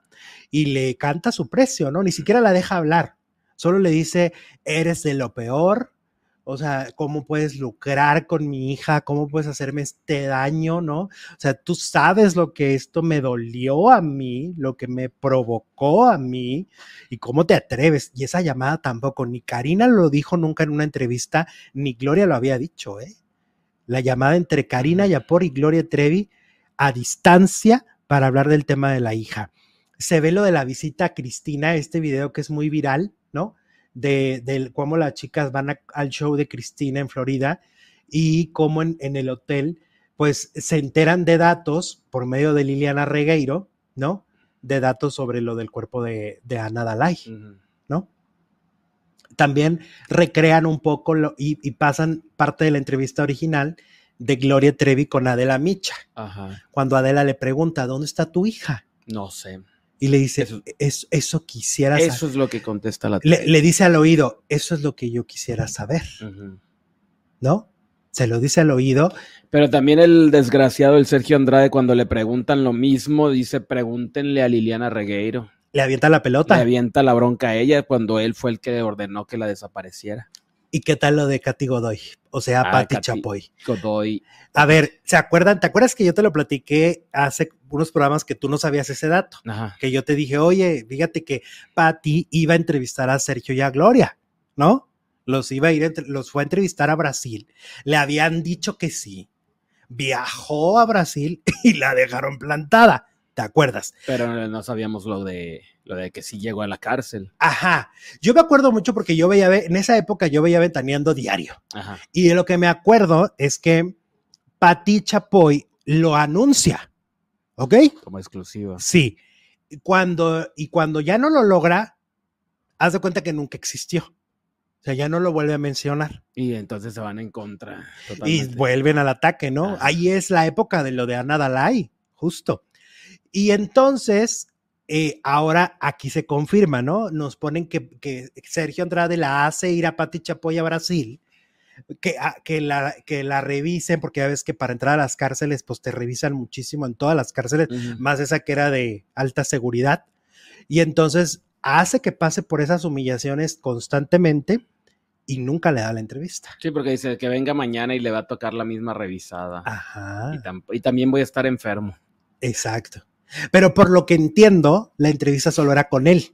y le canta su precio, ¿no? Ni siquiera la deja hablar. Solo le dice, eres de lo peor. O sea, ¿cómo puedes lucrar con mi hija? ¿Cómo puedes hacerme este daño? ¿No? O sea, tú sabes lo que esto me dolió a mí, lo que me provocó a mí y cómo te atreves. Y esa llamada tampoco, ni Karina lo dijo nunca en una entrevista, ni Gloria lo había dicho, ¿eh? La llamada entre Karina Yapor y Gloria Trevi a distancia para hablar del tema de la hija. Se ve lo de la visita a Cristina, este video que es muy viral. De, de cómo las chicas van a- al show de Cristina en Florida y cómo en, en el hotel, pues se enteran de datos por medio de Liliana Regueiro, ¿no? De datos sobre lo del cuerpo de, de Ana Dalai. ¿no? También recrean un poco lo- y, y pasan parte de la entrevista original de Gloria Trevi con Adela Micha, Ajá. cuando Adela le pregunta, ¿dónde está tu hija? No sé. Y le dice, Eso- eso, eso quisiera saber. Eso es lo que contesta la Le, le dice al oído, eso es lo que yo quisiera saber. ¿no? Se lo dice al oído. Pero también el desgraciado, el Sergio Andrade, cuando le preguntan lo mismo, dice, pregúntenle a Liliana Regueiro. Le avienta la pelota. Le avienta la bronca a ella cuando él fue el que ordenó que la desapareciera. ¿Y qué tal lo de Katy Godoy? O sea, Ah, Patti. Chapoy. Godoy. A ver, ¿se acuerdan? ¿Te acuerdas que yo te lo platiqué hace unos programas que tú no sabías ese dato? Ajá. Que yo te dije, oye, fíjate que Patti iba a entrevistar a Sergio y a Gloria, ¿no? Los iba a ir, los fue a entrevistar a Brasil. Le habían dicho que sí. Viajó a Brasil y la dejaron plantada. ¿Te acuerdas? Pero no sabíamos lo de lo de que sí llegó a la cárcel. Ajá. Yo me acuerdo mucho porque yo veía, en esa época yo veía Ventaneando diario. Ajá. Y de lo que me acuerdo es que Patti Chapoy lo anuncia. ¿Ok? Como exclusiva. Sí. Cuando, y cuando ya no lo logra, haz de cuenta que nunca existió. O sea, ya no lo vuelve a mencionar. Y entonces se van en contra. Y vuelven al ataque, ¿no? Ajá. Ahí es la época de lo de Ana Dalai, justo. Y entonces, eh, ahora aquí se confirma, ¿no? Nos ponen que, que Sergio Andrade la hace ir a Pati Chapoy a Brasil, que, a- que, la, que la revisen, porque ya ves que para entrar a las cárceles, pues te revisan muchísimo en todas las cárceles, más esa que era de alta seguridad. Y entonces hace que pase por esas humillaciones constantemente y nunca le da la entrevista. Sí, porque dice que venga mañana y le va a tocar la misma revisada. Ajá. Y, tam- y también voy a estar enfermo. Exacto. Pero por lo que entiendo, la entrevista solo era con él.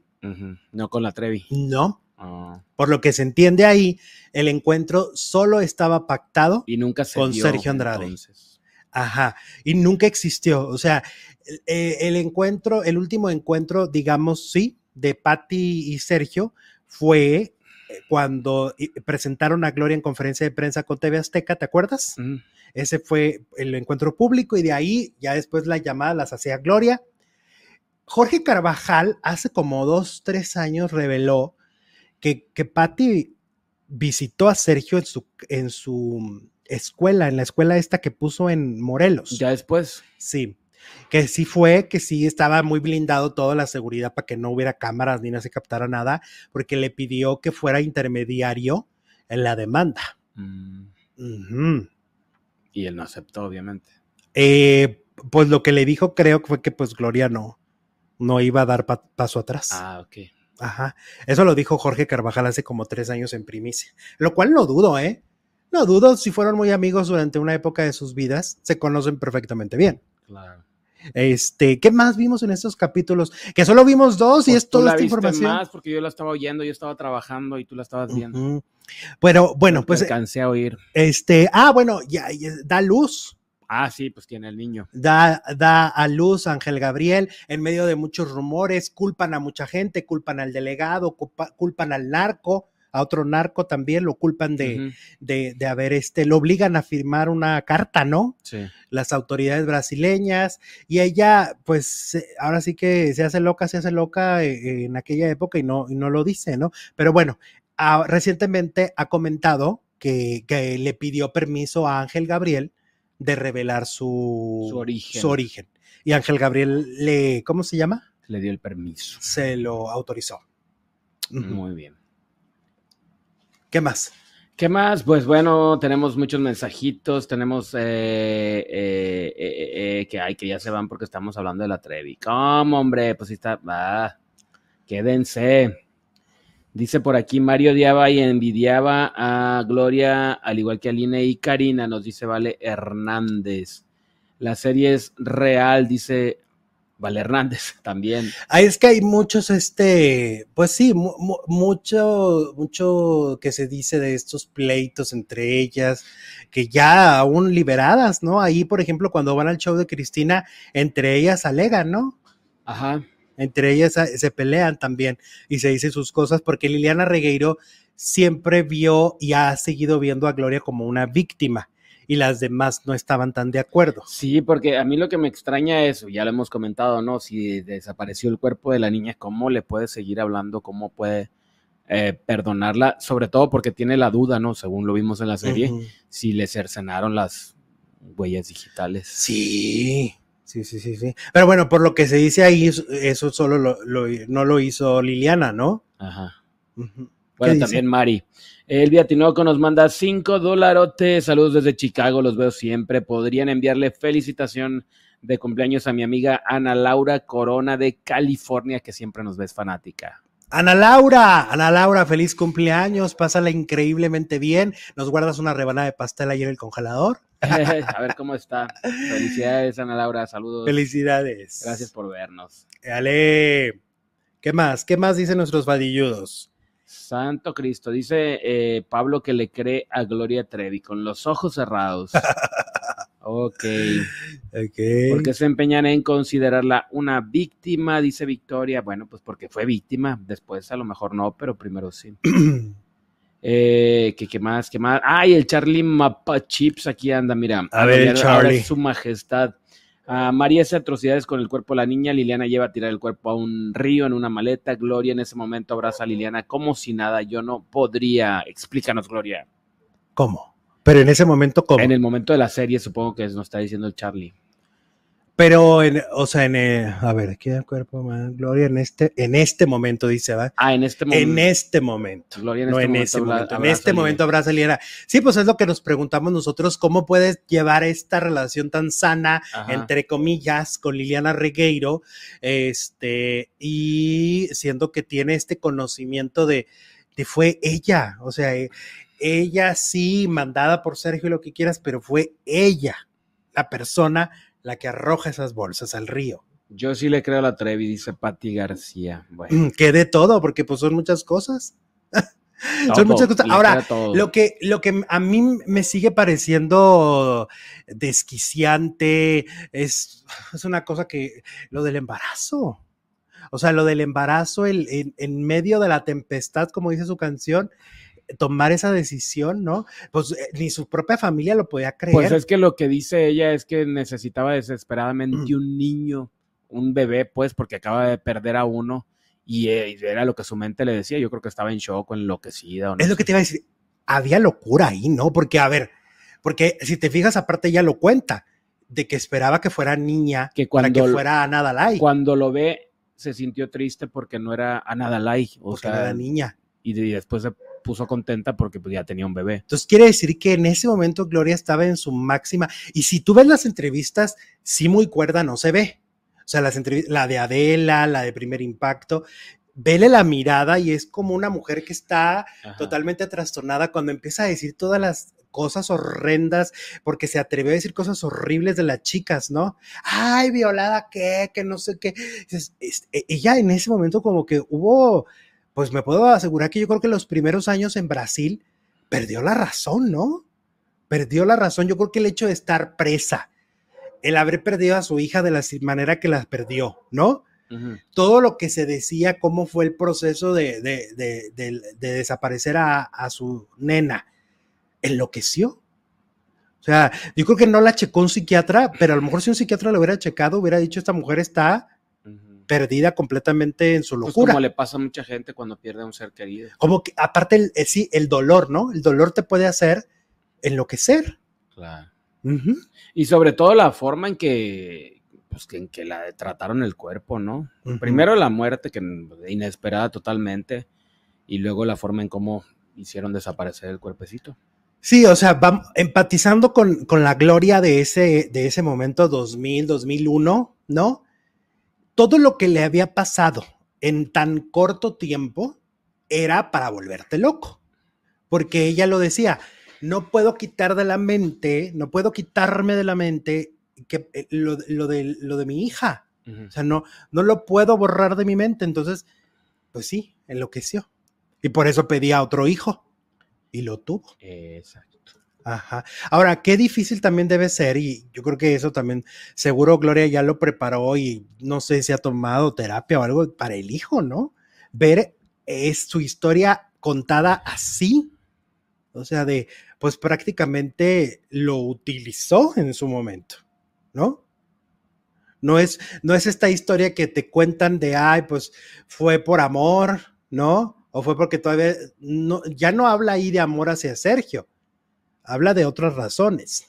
No con la Trevi. ¿no? Ah. Por lo que se entiende ahí, el encuentro solo estaba pactado, Y nunca se Con dio, Sergio Andrade. entonces. ajá, y nunca existió. O sea, el, eh, el encuentro, el último encuentro, digamos, sí, de Patti y Sergio fue cuando presentaron a Gloria en conferencia de prensa con TV Azteca, ¿te acuerdas? Ujú. Ese fue el encuentro público y de ahí ya después las llamadas las hacía Gloria. Jorge Carvajal hace como dos, tres años reveló que, que Patti visitó a Sergio en su, en su escuela, en la escuela esta que puso en Morelos. Ya después. Sí, que sí fue, que sí estaba muy blindado toda la seguridad para que no hubiera cámaras ni no se captara nada, porque le pidió que fuera intermediario en la demanda. Mm. Y él no aceptó, obviamente. Eh, pues lo que le dijo creo que fue que pues Gloria no, no iba a dar pa- paso atrás. Ah, ok. Ajá. Eso lo dijo Jorge Carvajal hace como tres años en primicia. Lo cual no dudo, ¿eh? No dudo si fueron muy amigos durante una época de sus vidas, se conocen perfectamente bien. Claro. Este, ¿qué más vimos en estos capítulos? Que solo vimos dos y Pues es toda la esta información. más porque yo la estaba oyendo, yo estaba trabajando y tú la estabas viendo. Ujú. Pero bueno, Pues pues alcancé a oír. este, ah, bueno, ya, ya da luz. Ah, sí, pues tiene el niño. Da, da a luz Ángel Gabriel en medio de muchos rumores, culpan a mucha gente, culpan al delegado, culpa- culpan al narco, a otro narco también, lo culpan de, de, de haber, este, lo obligan a firmar una carta, ¿no? Sí. las autoridades brasileñas y ella pues ahora sí que se hace loca, se hace loca eh, en aquella época y no, y no lo dice, ¿no? Pero bueno, recientemente ha comentado que, que le pidió permiso a Ángel Gabriel de revelar su, Su origen. su origen. Y Ángel Gabriel le, ¿cómo se llama? Le dio el permiso. Se lo autorizó. Muy bien. ¿Qué más? ¿Qué más? Pues bueno, tenemos muchos mensajitos, tenemos eh, eh, eh, que hay que ya se van porque estamos hablando de la Trevi. ¿Cómo, hombre? Pues sí está. Ah, quédense. Dice por aquí, Mario odiaba y envidiaba a Gloria, al igual que a Aline y Karina, nos dice Vale Hernández. La serie es real, dice Vale Hernández también. Ah, es que hay muchos, este, pues sí, mu- mu- mucho, mucho que se dice de estos pleitos entre ellas, que ya aún liberadas, ¿no? Ahí, por ejemplo, cuando van al show de Cristina, entre ellas alegan, ¿no? Ajá. Entre ellas se pelean también y se dicen sus cosas, porque Liliana Regueiro siempre vio y ha seguido viendo a Gloria como una víctima y las demás no estaban tan de acuerdo. Sí, porque a mí lo que me extraña es, ya lo hemos comentado, ¿no? Si desapareció el cuerpo de la niña, ¿cómo le puede seguir hablando? ¿Cómo puede eh, perdonarla? Sobre todo porque tiene la duda, ¿no? Según lo vimos en la serie, si le cercenaron las huellas digitales. Sí, sí, sí, sí, sí. Pero bueno, por lo que se dice ahí, eso solo lo, lo- no lo hizo Liliana, ¿no? Ajá. Ujú. Bueno, también Mari. Elvia Tinoco nos manda cinco dolarotes. Saludos desde Chicago, los veo siempre. Podrían enviarle felicitación de cumpleaños a mi amiga Ana Laura Corona de California, que siempre nos ves fanática. Ana Laura, Ana Laura, feliz cumpleaños, pásala increíblemente bien. ¿Nos guardas una rebanada de pastel ahí en el congelador? a ver cómo está. Felicidades, Ana Laura. Saludos. Felicidades. Gracias por vernos. Ale, ¿qué más? ¿Qué más dicen nuestros vadilludos? Santo Cristo. Dice eh, Pablo que le cree a Gloria Trevi con los ojos cerrados. Ok. Ok. ¿Por qué se empeñan en considerarla una víctima? Dice Victoria. Bueno, pues porque fue víctima. Después a lo mejor no, pero primero sí. Eh, ¿qué, qué más? ¿Qué más? ¡Ay, el Charlie Mapachips aquí anda! Mira. A ver, Ahora Charlie. es su majestad. Ah, María hace atrocidades con el cuerpo de la niña. Liliana lleva a tirar el cuerpo a un río en una maleta. Gloria en ese momento abraza a Liliana como si nada. Yo no podría. Explícanos, Gloria. ¿Cómo? Pero en ese momento, ¿cómo? En el momento de la serie, supongo que nos está diciendo el Charlie. Pero, en, o sea, en el, a ver, aquí el cuerpo, man, Gloria, en este, en este momento, dice, ¿va? Ah, en este momento. En este momento. Gloria en no este en momento ese habla- momento. En este momento abraza a Liliana. Sí, pues es lo que nos preguntamos nosotros, ¿cómo puedes llevar esta relación tan sana, Ajá. entre comillas, con Liliana Regueiro? Este, y siendo que tiene este conocimiento de, de fue ella, o sea, eh, ella sí, mandada por Sergio, lo que quieras, pero fue ella, la persona, la que arroja esas bolsas al río. Yo sí le creo a la Trevi, dice Patti García. Bueno, Mm, Que de todo, porque pues son muchas cosas. todo, son muchas cosas. Ahora. Lo que, lo que a mí me sigue pareciendo desquiciante es, es una cosa que lo del embarazo. O sea, lo del embarazo el- en, en medio de la tempestad, como dice su canción, tomar esa decisión, ¿no? Pues eh, ni su propia familia lo podía creer. Pues es que lo que dice ella es que necesitaba desesperadamente Mm. un niño, un bebé, pues, porque acaba de perder a uno. Y eh, era lo que su mente le decía. Yo creo que estaba en shock o enloquecida. o no Es lo que te iba a decir. Había locura ahí, ¿no? Porque, a ver, porque si te fijas, aparte ella lo cuenta, de que esperaba que fuera niña Que para que fuera Ana Dalai, Cuando lo ve, se sintió triste porque no era Ana Dalai. O porque sea, era niña. y, y después se puso contenta porque pues, ya tenía un bebé. Entonces quiere decir que en ese momento Gloria estaba en su máxima. Y si tú ves las entrevistas, sí muy cuerda no se ve. O sea, las la de Adela, la de Primer Impacto, vele la mirada y es como una mujer que está Ajá. totalmente trastornada cuando empieza a decir todas las cosas horrendas, porque se atrevió a decir cosas horribles de las chicas, ¿no? Ay, violada, ¿qué? Que no sé qué. Dices, es- e- ella en ese momento como que hubo, pues me puedo asegurar que yo creo que los primeros años en Brasil perdió la razón, ¿no? Perdió la razón. Yo creo que el hecho de estar presa el haber perdido a su hija de la manera que la perdió, ¿no? Todo lo que se decía, cómo fue el proceso de, de- de- de- de desaparecer a, a su nena, enloqueció. O sea, yo creo que no la checó un psiquiatra, pero a lo mejor si un psiquiatra lo hubiera checado, hubiera dicho, esta mujer está. Perdida completamente en su Pues locura. como le pasa a mucha gente cuando pierde a un ser querido. Como que, aparte, el, el- sí, el dolor, ¿no? El dolor te puede hacer enloquecer. Claro. Ujú. Y sobre todo la forma en que, pues, que- en que la trataron el cuerpo, ¿no? Primero la muerte, que inesperada totalmente, y luego la forma en cómo hicieron desaparecer el cuerpecito. Sí, o sea, vamos empatizando con, con la gloria de ese, de ese momento 2000, 2001, ¿no? Todo lo que le había pasado en tan corto tiempo era para volverte loco, porque ella lo decía, no puedo quitar de la mente, no puedo quitarme de la mente que, eh, lo, lo de, lo de mi hija, o sea, no, no lo puedo borrar de mi mente, entonces, pues sí, enloqueció. Y por eso pedía otro hijo, y lo tuvo. Exacto. Ajá. Ahora, qué difícil también debe ser, y yo creo que eso también, seguro Gloria ya lo preparó y no sé si ha tomado terapia o algo para el hijo, ¿no? Ver es su historia contada así, o sea, de, pues prácticamente lo utilizó en su momento, ¿no? No es, no es esta historia que te cuentan de, ay, pues fue por amor, ¿no? O fue porque todavía, no, ya no habla ahí de amor hacia Sergio, habla de otras razones.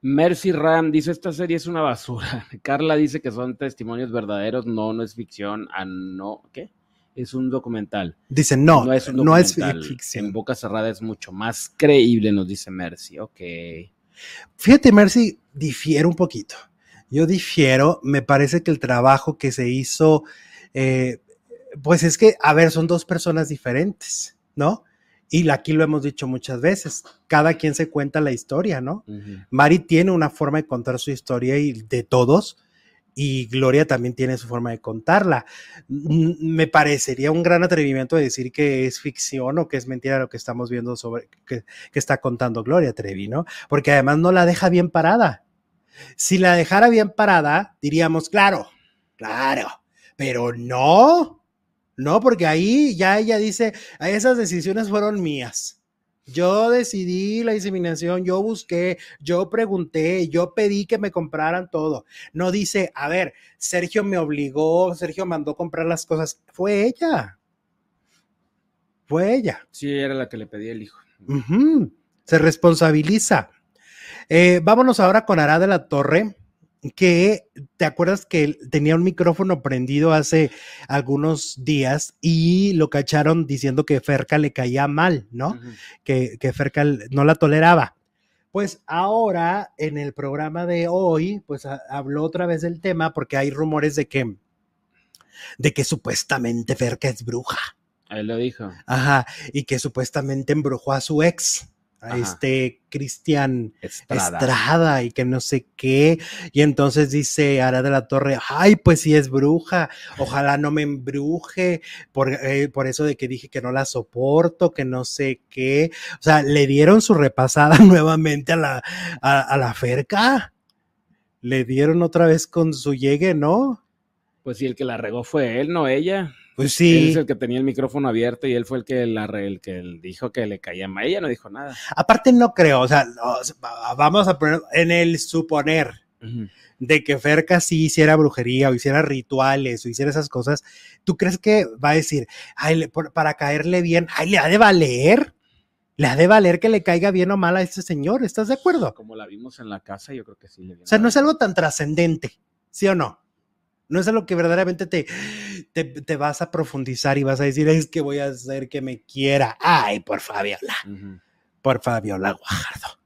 Mercy Ram dice, esta serie es una basura. Carla dice que son testimonios verdaderos. No, no es ficción. Ah, no, ¿qué? Es un documental. Dice, no, no es un no es documental. ficción. En boca cerrada es mucho más creíble, nos dice Mercy. Ok. Fíjate, Mercy, difiere un poquito. Yo difiero, me parece que el trabajo que se hizo, eh, pues es que, a ver, son dos personas diferentes, ¿no? Y aquí lo hemos dicho muchas veces, cada quien se cuenta la historia, ¿no? Ujú. Mari tiene una forma de contar su historia y de todos, y Gloria también tiene su forma de contarla. Mm, Me parecería un gran atrevimiento decir que es ficción o que es mentira lo que estamos viendo sobre que, que está contando Gloria Trevi, ¿no? Porque además no la deja bien parada. Si la dejara bien parada, diríamos, claro, claro, pero no, no, porque ahí ya ella dice, "Ah, esas decisiones fueron mías. Yo decidí la inseminación, yo busqué, yo pregunté, yo pedí que me compraran todo. No dice, a ver, Sergio me obligó, Sergio mandó comprar las cosas. Fue ella. Fue ella. Sí, era la que le pedí el hijo. Se responsabiliza. Eh, vámonos ahora con Ara de la Torre, que te acuerdas que él tenía un micrófono prendido hace algunos días y lo cacharon diciendo que Ferca le caía mal, ¿no? Que, que Ferca no la toleraba. Pues ahora en el programa de hoy, pues ha- habló otra vez del tema porque hay rumores de que, de que supuestamente Ferca es bruja. Ahí lo dijo. Ajá, y que supuestamente embrujó a su ex, a Ajá. este Cristian Estrada. Estrada y que no sé qué. Y entonces dice Ara de la Torre, ay, pues sí es bruja, ojalá no me embruje por, eh, por eso de que dije que no la soporto, que no sé qué. O sea, le dieron su repasada nuevamente a la, a, a la ferca. Le dieron otra vez con su llegue, ¿no? Pues sí, el que la regó fue él, no ella. Pues Él sí. es el que tenía el micrófono abierto y él fue el que la el que dijo que le caía mal. Ella no dijo nada. Aparte no creo, o sea, no, vamos a poner en el suponer. De que Ferca sí hiciera brujería o hiciera rituales o hiciera esas cosas, ¿tú crees que va a decir, ay, le- por- para caerle bien, ay, le ha de valer? Le ha de valer que le caiga bien o mal a este señor, ¿estás de acuerdo? Como la vimos en la casa, yo creo que sí le O sea, no es algo tan trascendente, ¿sí o no? No es algo que verdaderamente te, te, te vas a profundizar y vas a decir, es que voy a hacer que me quiera. Ay, por Fabiola, por Fabiola Guajardo.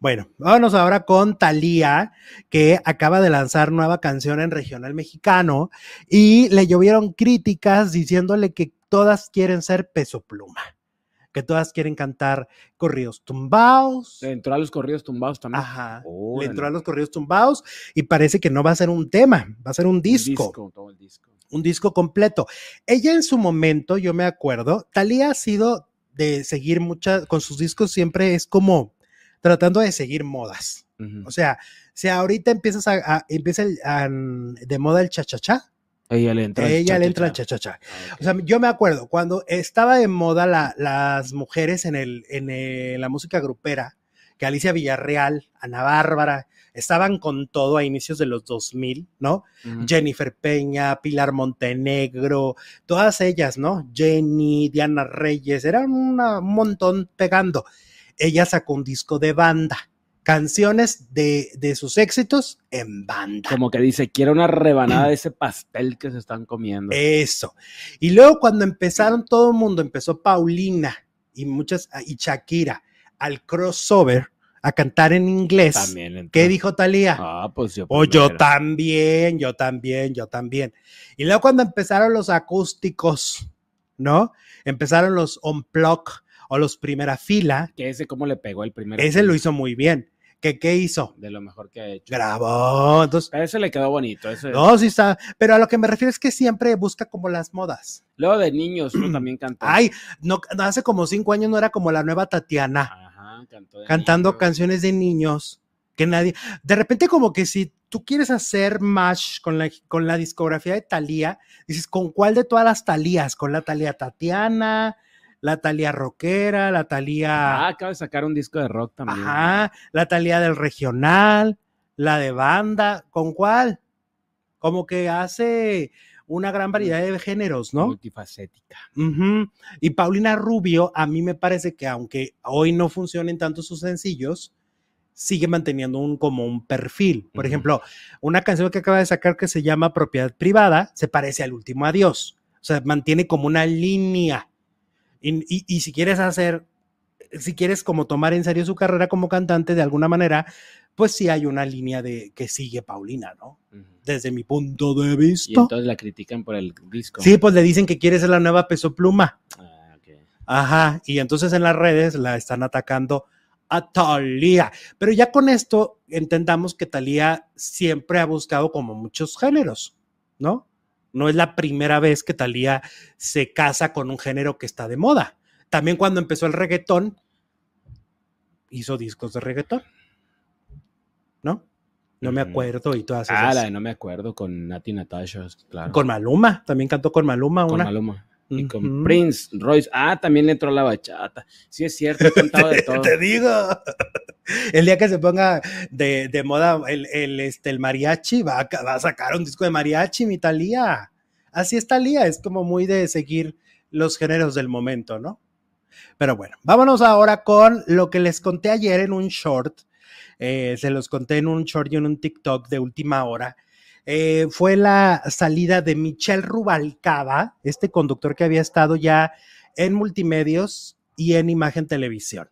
Bueno, vámonos ahora con Thalía, que acaba de lanzar nueva canción en regional mexicano y le llovieron críticas diciéndole que todas quieren ser peso pluma, que todas quieren cantar corridos tumbados. Le entró a los corridos tumbados también. Ajá. Le Órale. entró a los corridos tumbados y parece que no va a ser un tema, va a ser un Un disco, todo el disco. un disco completo. Ella en su momento, yo me acuerdo, Talía ha sido de seguir muchas, con sus discos siempre es como tratando de seguir modas. O sea, si ahorita empiezas a, a- empieza el- a- de moda el cha-cha-cha, ella le entra. el ella le entra el cha-cha-cha. cha-cha-cha. Ah. O sea, yo me acuerdo cuando estaba de moda la- las mujeres en, el, en el- la música grupera, que Alicia Villarreal, Ana Bárbara, estaban con todo a inicios de los 2000, ¿no? Jennifer Peña, Pilar Montenegro, todas ellas, ¿no? Jenny, Diana Reyes, eran una- un montón pegando. Ella sacó un disco de banda, canciones de, de sus éxitos en banda. Como que dice, quiero una rebanada de ese pastel que se están comiendo. Eso. Y luego cuando empezaron, todo el mundo empezó Paulina y muchas, y Shakira al crossover a cantar en inglés. También. ¿Qué dijo Talía? Ah, pues yo. Oh, yo primero. también, yo también, yo también. Y luego cuando empezaron los acústicos, ¿no? Empezaron los on-plug o los primera fila. Que ese cómo le pegó el primer. Ese lo hizo muy bien. ¿Qué, qué hizo? De lo mejor que ha hecho. Grabó. Entonces, ese le quedó bonito. Ese. no, sí está. Pero a lo que me refiero es que siempre busca como las modas. Luego de niños, uno también cantó. Ay, no, hace como cinco años no era como la nueva Tatiana. Ajá, cantó de cantando niños. canciones de niños que nadie. De repente, como que si tú quieres hacer match con la, con la discografía de Thalía, dices, ¿con cuál de todas las Talías? ¿Con la Talía Tatiana? ¿La Talía rockera? ¿La Ah, Talía. acaba de sacar un disco de rock también. Ajá. ¿La Talía del regional? ¿La de banda? ¿Con cuál? Como que hace una gran variedad de géneros, ¿no? Multifacética. Y Paulina Rubio, a mí me parece que aunque hoy no funcionen tanto sus sencillos, sigue manteniendo un como un perfil. Por ejemplo, una canción que acaba de sacar que se llama Propiedad Privada se parece al último adiós. O sea, mantiene como una línea. Y, y- y si quieres hacer, si quieres como tomar en serio su carrera como cantante de alguna manera, pues sí hay una línea de que sigue Paulina, ¿no? Desde mi punto de Y vista. entonces la critican por el disco. Sí, pues le dicen que quiere ser la nueva peso pluma. Ah. Ajá, y entonces en las redes la están atacando a Thalía. Pero ya con esto entendamos que Thalía siempre ha buscado como muchos géneros, ¿no? No es la primera vez que Thalía se casa con un género que está de moda. También cuando empezó el reggaetón, hizo discos de reggaetón, ¿no? No me acuerdo y todas Ah, esas. la de no me acuerdo con Nati Natasha, claro. Con Maluma, también cantó con Maluma Con una. Maluma. Y con. Prince Royce. Ah, también le entró la bachata. Sí, es cierto, he de todo. Te digo. El día que se ponga de, moda el, el, este, el mariachi, va a, va a sacar un disco de mariachi, mi Talía. Así es Talía, es como muy de seguir los géneros del momento, ¿no? Pero bueno, vámonos ahora con lo que les conté ayer en un short. eh, se los conté en un short y en un TikTok de última hora. Eh, fue la salida de Michelle Rubalcaba, este conductor que había estado ya en multimedios y en imagen televisión.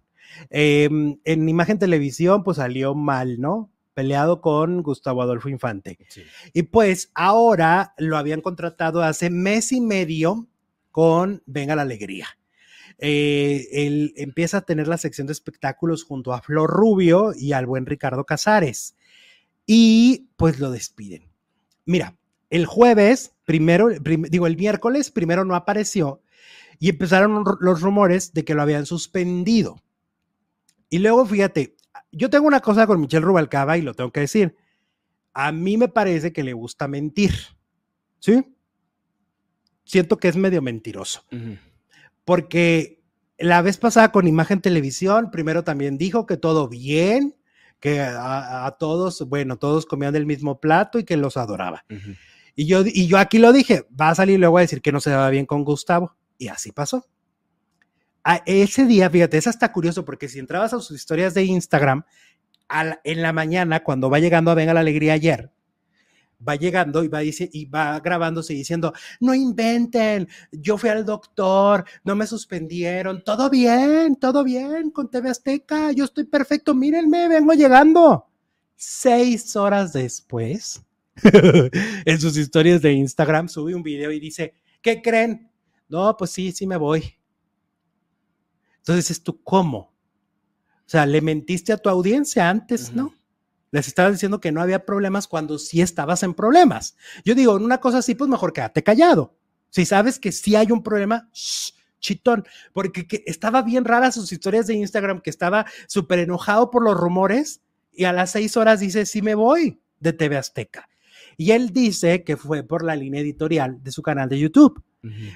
Eh, en imagen televisión, pues salió mal, ¿no? Peleado con Gustavo Adolfo Infante. Sí. Y pues ahora lo habían contratado hace mes y medio con Venga la Alegría. Eh, él empieza a tener la sección de espectáculos junto a Flor Rubio y al buen Ricardo Casares. Y pues lo despiden. Mira, el jueves, primero, prim- digo, el miércoles, primero no apareció y empezaron los rumores de que lo habían suspendido. Y luego, fíjate, yo tengo una cosa con Michelle Rubalcaba y lo tengo que decir. A mí me parece que le gusta mentir. ¿Sí? Siento que es medio mentiroso. Porque la vez pasada con Imagen Televisión, primero también dijo que todo bien, que a, a todos, bueno, todos comían del mismo plato y que los adoraba. Y yo, y yo aquí lo dije, va a salir luego a decir que no se daba bien con Gustavo. Y así pasó. A ese día, fíjate, es hasta curioso porque si entrabas a sus historias de Instagram, en la mañana, cuando va llegando a Venga la Alegría ayer, va llegando y va, dice, y va grabándose diciendo, no inventen, yo fui al doctor, no me suspendieron, todo bien, todo bien con TV Azteca, yo estoy perfecto, mírenme, vengo llegando. Seis horas después, en sus historias de Instagram, sube un video y dice, ¿qué creen? No, pues sí, sí me voy. Entonces dices tú, ¿cómo? O sea, le mentiste a tu audiencia antes, ¿no? Les estabas diciendo que no había problemas cuando sí estabas en problemas. Yo digo, en una cosa así, pues mejor quédate callado. Si sabes que sí hay un problema, shh, chitón, porque que estaba bien rara sus historias de Instagram, que estaba súper enojado por los rumores y a las seis horas dice, sí me voy de TV Azteca. Y él dice que fue por la línea editorial de su canal de YouTube.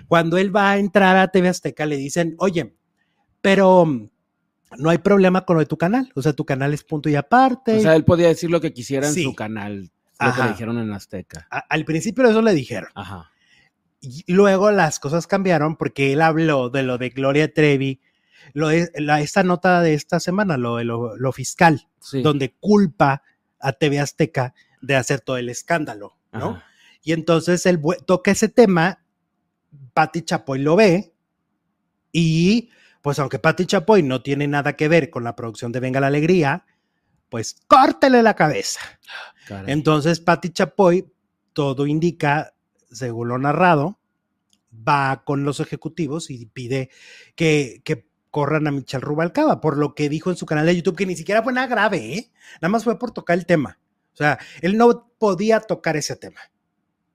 Cuando él va a entrar a TV Azteca, le dicen, oye, pero mm, no hay problema con lo de tu canal. O sea, tu canal es punto y aparte. O sea, él podía decir lo que quisiera en Sí. su canal, lo que Ajá. le dijeron en Azteca. A- al principio eso le dijeron. Ajá. Y luego las cosas cambiaron porque él habló de lo de Gloria Trevi, lo de, la, esta nota de esta semana, lo de lo, lo fiscal, Sí. donde culpa a TV Azteca de hacer todo el escándalo, ¿no? Ajá. Y entonces él toca ese tema, Patti Chapoy lo ve y pues aunque Patti Chapoy no tiene nada que ver con la producción de Venga la Alegría, pues córtele la cabeza. Caray. Entonces Patti Chapoy, todo indica, según lo narrado, va con los ejecutivos y pide que, que corran a Michelle Rubalcaba, por lo que dijo en su canal de YouTube, que ni siquiera fue nada grave, ¿eh? nada más fue por tocar el tema. O sea, él no podía tocar ese tema.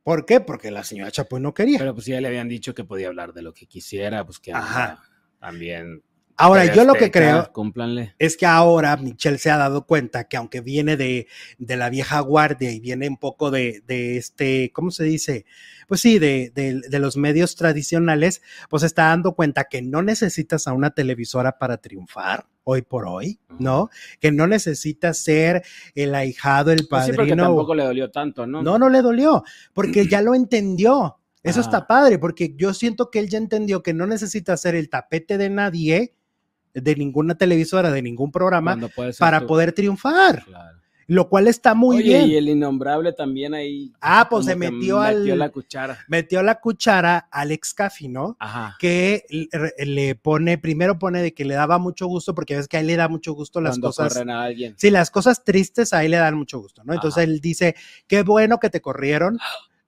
¿Por qué? Porque la señora Chapoy no quería. Pero pues ya le habían dicho que podía hablar de lo que quisiera, pues que Ajá. También. Ahora, yo lo que creo Cúmplanle. es que ahora Michelle se ha dado cuenta que aunque viene de, de la vieja guardia y viene un poco de, de este, ¿cómo se dice? Pues sí, de, de- los medios tradicionales, pues se está dando cuenta que no necesitas a una televisora para triunfar hoy por hoy, ¿no? Que no necesitas ser el ahijado, el Pues sí, porque padrino. tampoco le dolió tanto, ¿no? No, no le dolió, porque ya lo entendió. Eso Ah. está padre, porque yo siento que él ya entendió que no necesita ser el tapete de nadie, de ninguna televisora, de ningún programa, para tú. poder triunfar, Claro. lo cual está muy Oye, bien. y el innombrable también ahí. Ah, pues se metió al- la cuchara. Metió la cuchara Alex Caffi, ¿no? Ajá. Que le- pone, primero pone de que le daba mucho gusto, porque ves que a él le da mucho gusto las Cuando cosas. corren a alguien. Sí, las cosas tristes a él le dan mucho gusto, ¿no? Entonces Ajá. él dice, qué bueno que te corrieron,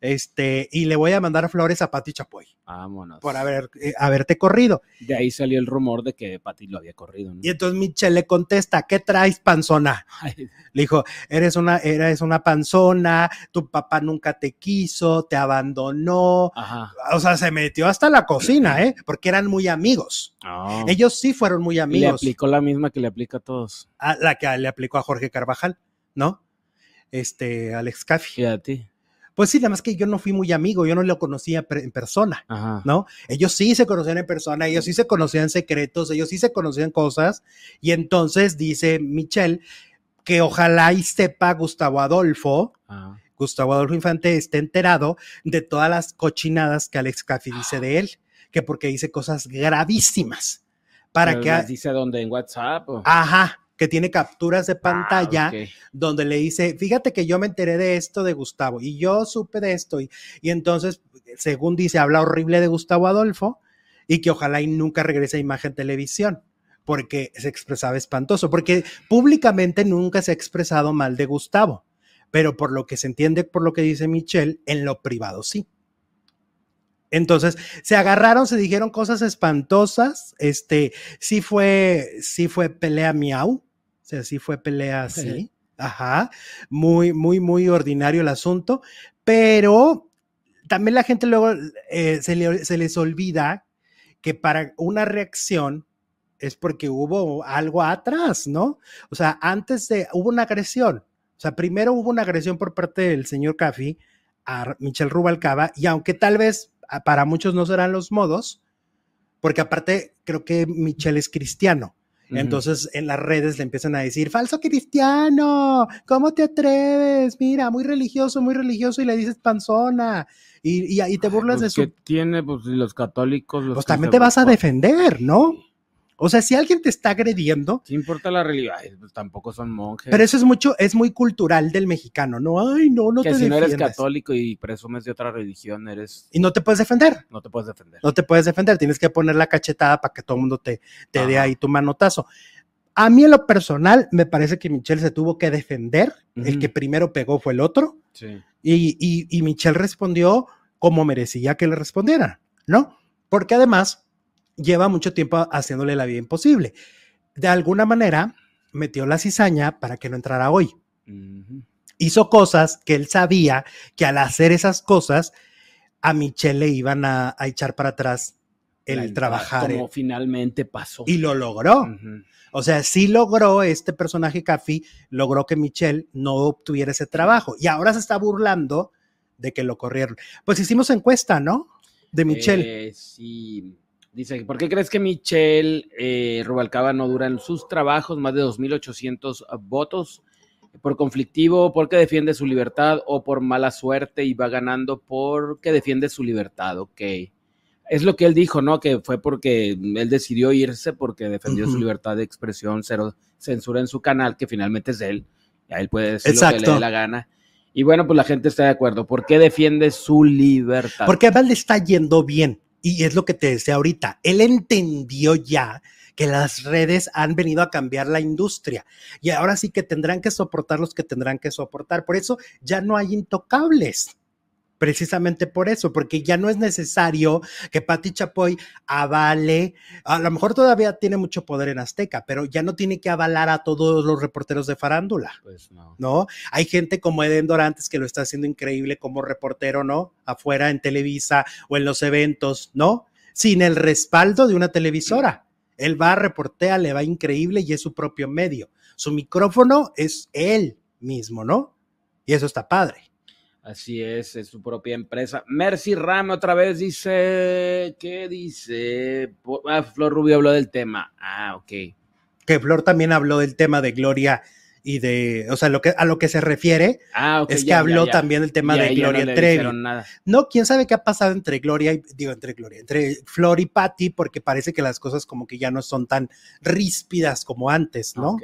este, y le voy a mandar flores a Pati Chapoy Vámonos. por haber, eh, haberte corrido. De ahí salió el rumor de que Pati lo había corrido. ¿no? Y entonces Michelle le contesta, ¿qué traes, panzona? Ay, Le dijo, eres una, eres una panzona, tu papá nunca te quiso, te abandonó. Ajá. O sea, se metió hasta la cocina, ¿eh? Porque eran muy amigos. No. Ellos sí fueron muy Y le amigos. aplicó la misma que le aplica a todos. A la que le aplicó a Jorge Carvajal, ¿no? Este, Alex Caffi. Y a ti. Pues sí, nada más que yo no fui muy amigo, yo no lo conocía en persona, Ajá. ¿no? Ellos sí se conocían en persona, ellos sí se conocían secretos, ellos sí se conocían cosas. Y entonces dice Michelle que ojalá y sepa Gustavo Adolfo, Ajá. Gustavo Adolfo Infante esté enterado de todas las cochinadas que Alex Caffi dice de él, que porque dice cosas gravísimas. Para Pero que, les dice dónde en WhatsApp. o- ajá, que tiene capturas de pantalla Ah, ok. donde le dice, fíjate que yo me enteré de esto de Gustavo y yo supe de esto y, y entonces, según dice, habla horrible de Gustavo Adolfo y que ojalá y nunca regrese a imagen televisión porque se expresaba espantoso, porque públicamente nunca se ha expresado mal de Gustavo, pero por lo que se entiende, por lo que dice Michelle, en lo privado sí. Entonces, se agarraron, se dijeron cosas espantosas, este, sí fue, sí fue pelea miau, sea, sí fue pelea así, ajá, muy, muy, muy ordinario el asunto, pero también la gente luego eh, se, le- se les olvida que para una reacción es porque hubo algo atrás, ¿no? O sea, antes de, hubo una agresión, o sea, primero hubo una agresión por parte del señor Caffi a Michelle Rubalcaba, y aunque tal vez a- para muchos no serán los modos, porque aparte creo que Michelle es cristiano, Entonces en las redes le empiezan a decir, falso cristiano, ¿cómo te atreves? Mira, muy religioso, muy religioso y le dices panzona y, y, y te Ay, burlas pues, de su... ¿qué tiene? Pues los católicos. Los Pues también te vas a defender, ¿no? O sea, si alguien te está agrediendo, ¿Qué importa la religión? Ay, pues, tampoco son monjes. pero eso es mucho, es muy cultural del mexicano, ¿no? Ay, no, no que te si no eres católico y presumes de otra religión, eres. Y no te puedes defender, No te puedes defender. no te puedes defender, tienes que poner la cachetada para que todo el mundo te, te dé ahí tu manotazo. A mí en lo personal me parece que Michelle se tuvo que defender, el que primero pegó fue el otro, Sí. y, y, y Michelle respondió como merecía que le respondiera, ¿no? Porque además lleva mucho tiempo haciéndole la vida imposible. De alguna manera metió la cizaña para que no entrara hoy. Hizo cosas que él sabía que al hacer esas cosas a Michelle le iban a, a echar para atrás el La trabajar. Como en- finalmente pasó. y lo logró. O sea, sí logró este personaje Café, logró que Michelle no obtuviera ese trabajo. Y ahora se está burlando de que lo corrieron. Pues hicimos encuesta, ¿no? De Michelle. Eh, sí. Dice, ¿por qué crees que Michelle eh, Rubalcaba no dura en sus trabajos más de 2.800 votos? ¿Por conflictivo, porque defiende su libertad o por mala suerte y va ganando porque defiende su libertad? Ok. Es lo que él dijo, ¿no? Que fue porque él decidió irse porque defendió su libertad de expresión, cero censura en su canal, que finalmente es él. Ya él puede decir lo que Exacto. le dé la gana. Y bueno, pues la gente está de acuerdo. ¿Por qué defiende su libertad? Porque le está yendo bien. Y es lo que te decía ahorita. Él entendió ya que las redes han venido a cambiar la industria. Y ahora sí que tendrán que soportar los que tendrán que soportar. Por eso ya no hay intocables. Precisamente por eso, porque ya no es necesario que Patti Chapoy avale, a lo mejor todavía tiene mucho poder en Azteca, pero ya no tiene que avalar a todos los reporteros de farándula. Pues no. ¿no? Hay gente como Eden Dorantes que lo está haciendo increíble como reportero, ¿no? Afuera en Televisa o en los eventos, ¿no? Sin el respaldo de una televisora. Él va, reportea, le va increíble y es su propio medio. Su micrófono es él mismo, ¿no? Y eso está padre. Así es, es su propia empresa. Mercy Rame otra vez dice, ¿qué dice? Ah, Flor Rubio habló del tema. Ah, ok. Que Flor también habló del tema de Gloria y de, o sea, lo que, a lo que se refiere Ah, ok. es que ya, habló ya, ya. también del tema de Gloria no Trevi. No, quién sabe qué ha pasado entre Gloria y, digo, entre Gloria, entre Flor y Patty, porque parece que las cosas como que ya no son tan ríspidas como antes, ¿no? Ok.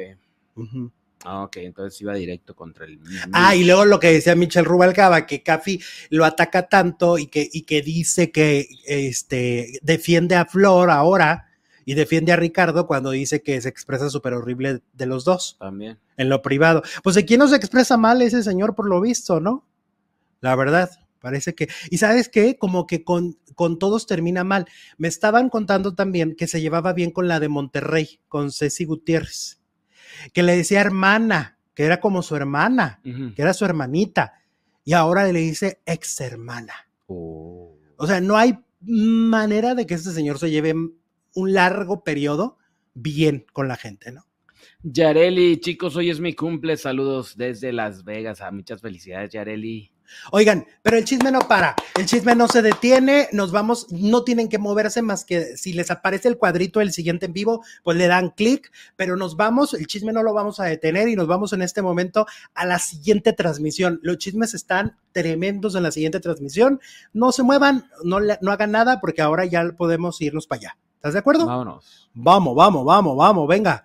Ujú. Ah, ok, entonces iba directo contra el. Ah, y luego lo que decía Michelle Rubalcaba, que Cafi lo ataca tanto y que, y que dice que este, defiende a Flor ahora y defiende a Ricardo cuando dice que se expresa súper horrible de los dos También. en lo privado. Pues de quién no se expresa mal ese señor por lo visto, ¿no? La verdad, parece que... Y sabes qué, como que con, con todos termina mal. Me estaban contando también que se llevaba bien con la de Monterrey, con Ceci Gutiérrez, que le decía hermana, que era como su hermana, que era su hermanita, y ahora le dice ex hermana. Oh. O sea, no hay manera de que este señor se lleve un largo periodo bien con la gente, ¿no? Yareli, chicos, hoy es mi cumple. Saludos desde Las Vegas. Ah, muchas felicidades, Yareli. Oigan, pero el chisme no para, el chisme no se detiene, nos vamos, no tienen que moverse más que si les aparece el cuadrito del siguiente en vivo, pues le dan clic, pero nos vamos, el chisme no lo vamos a detener y nos vamos en este momento a la siguiente transmisión. Los chismes están tremendos en la siguiente transmisión, no se muevan, no, no hagan nada porque ahora ya podemos irnos para allá. ¿Estás de acuerdo? Vámonos. Vamos, vamos, vamos, vamos, venga.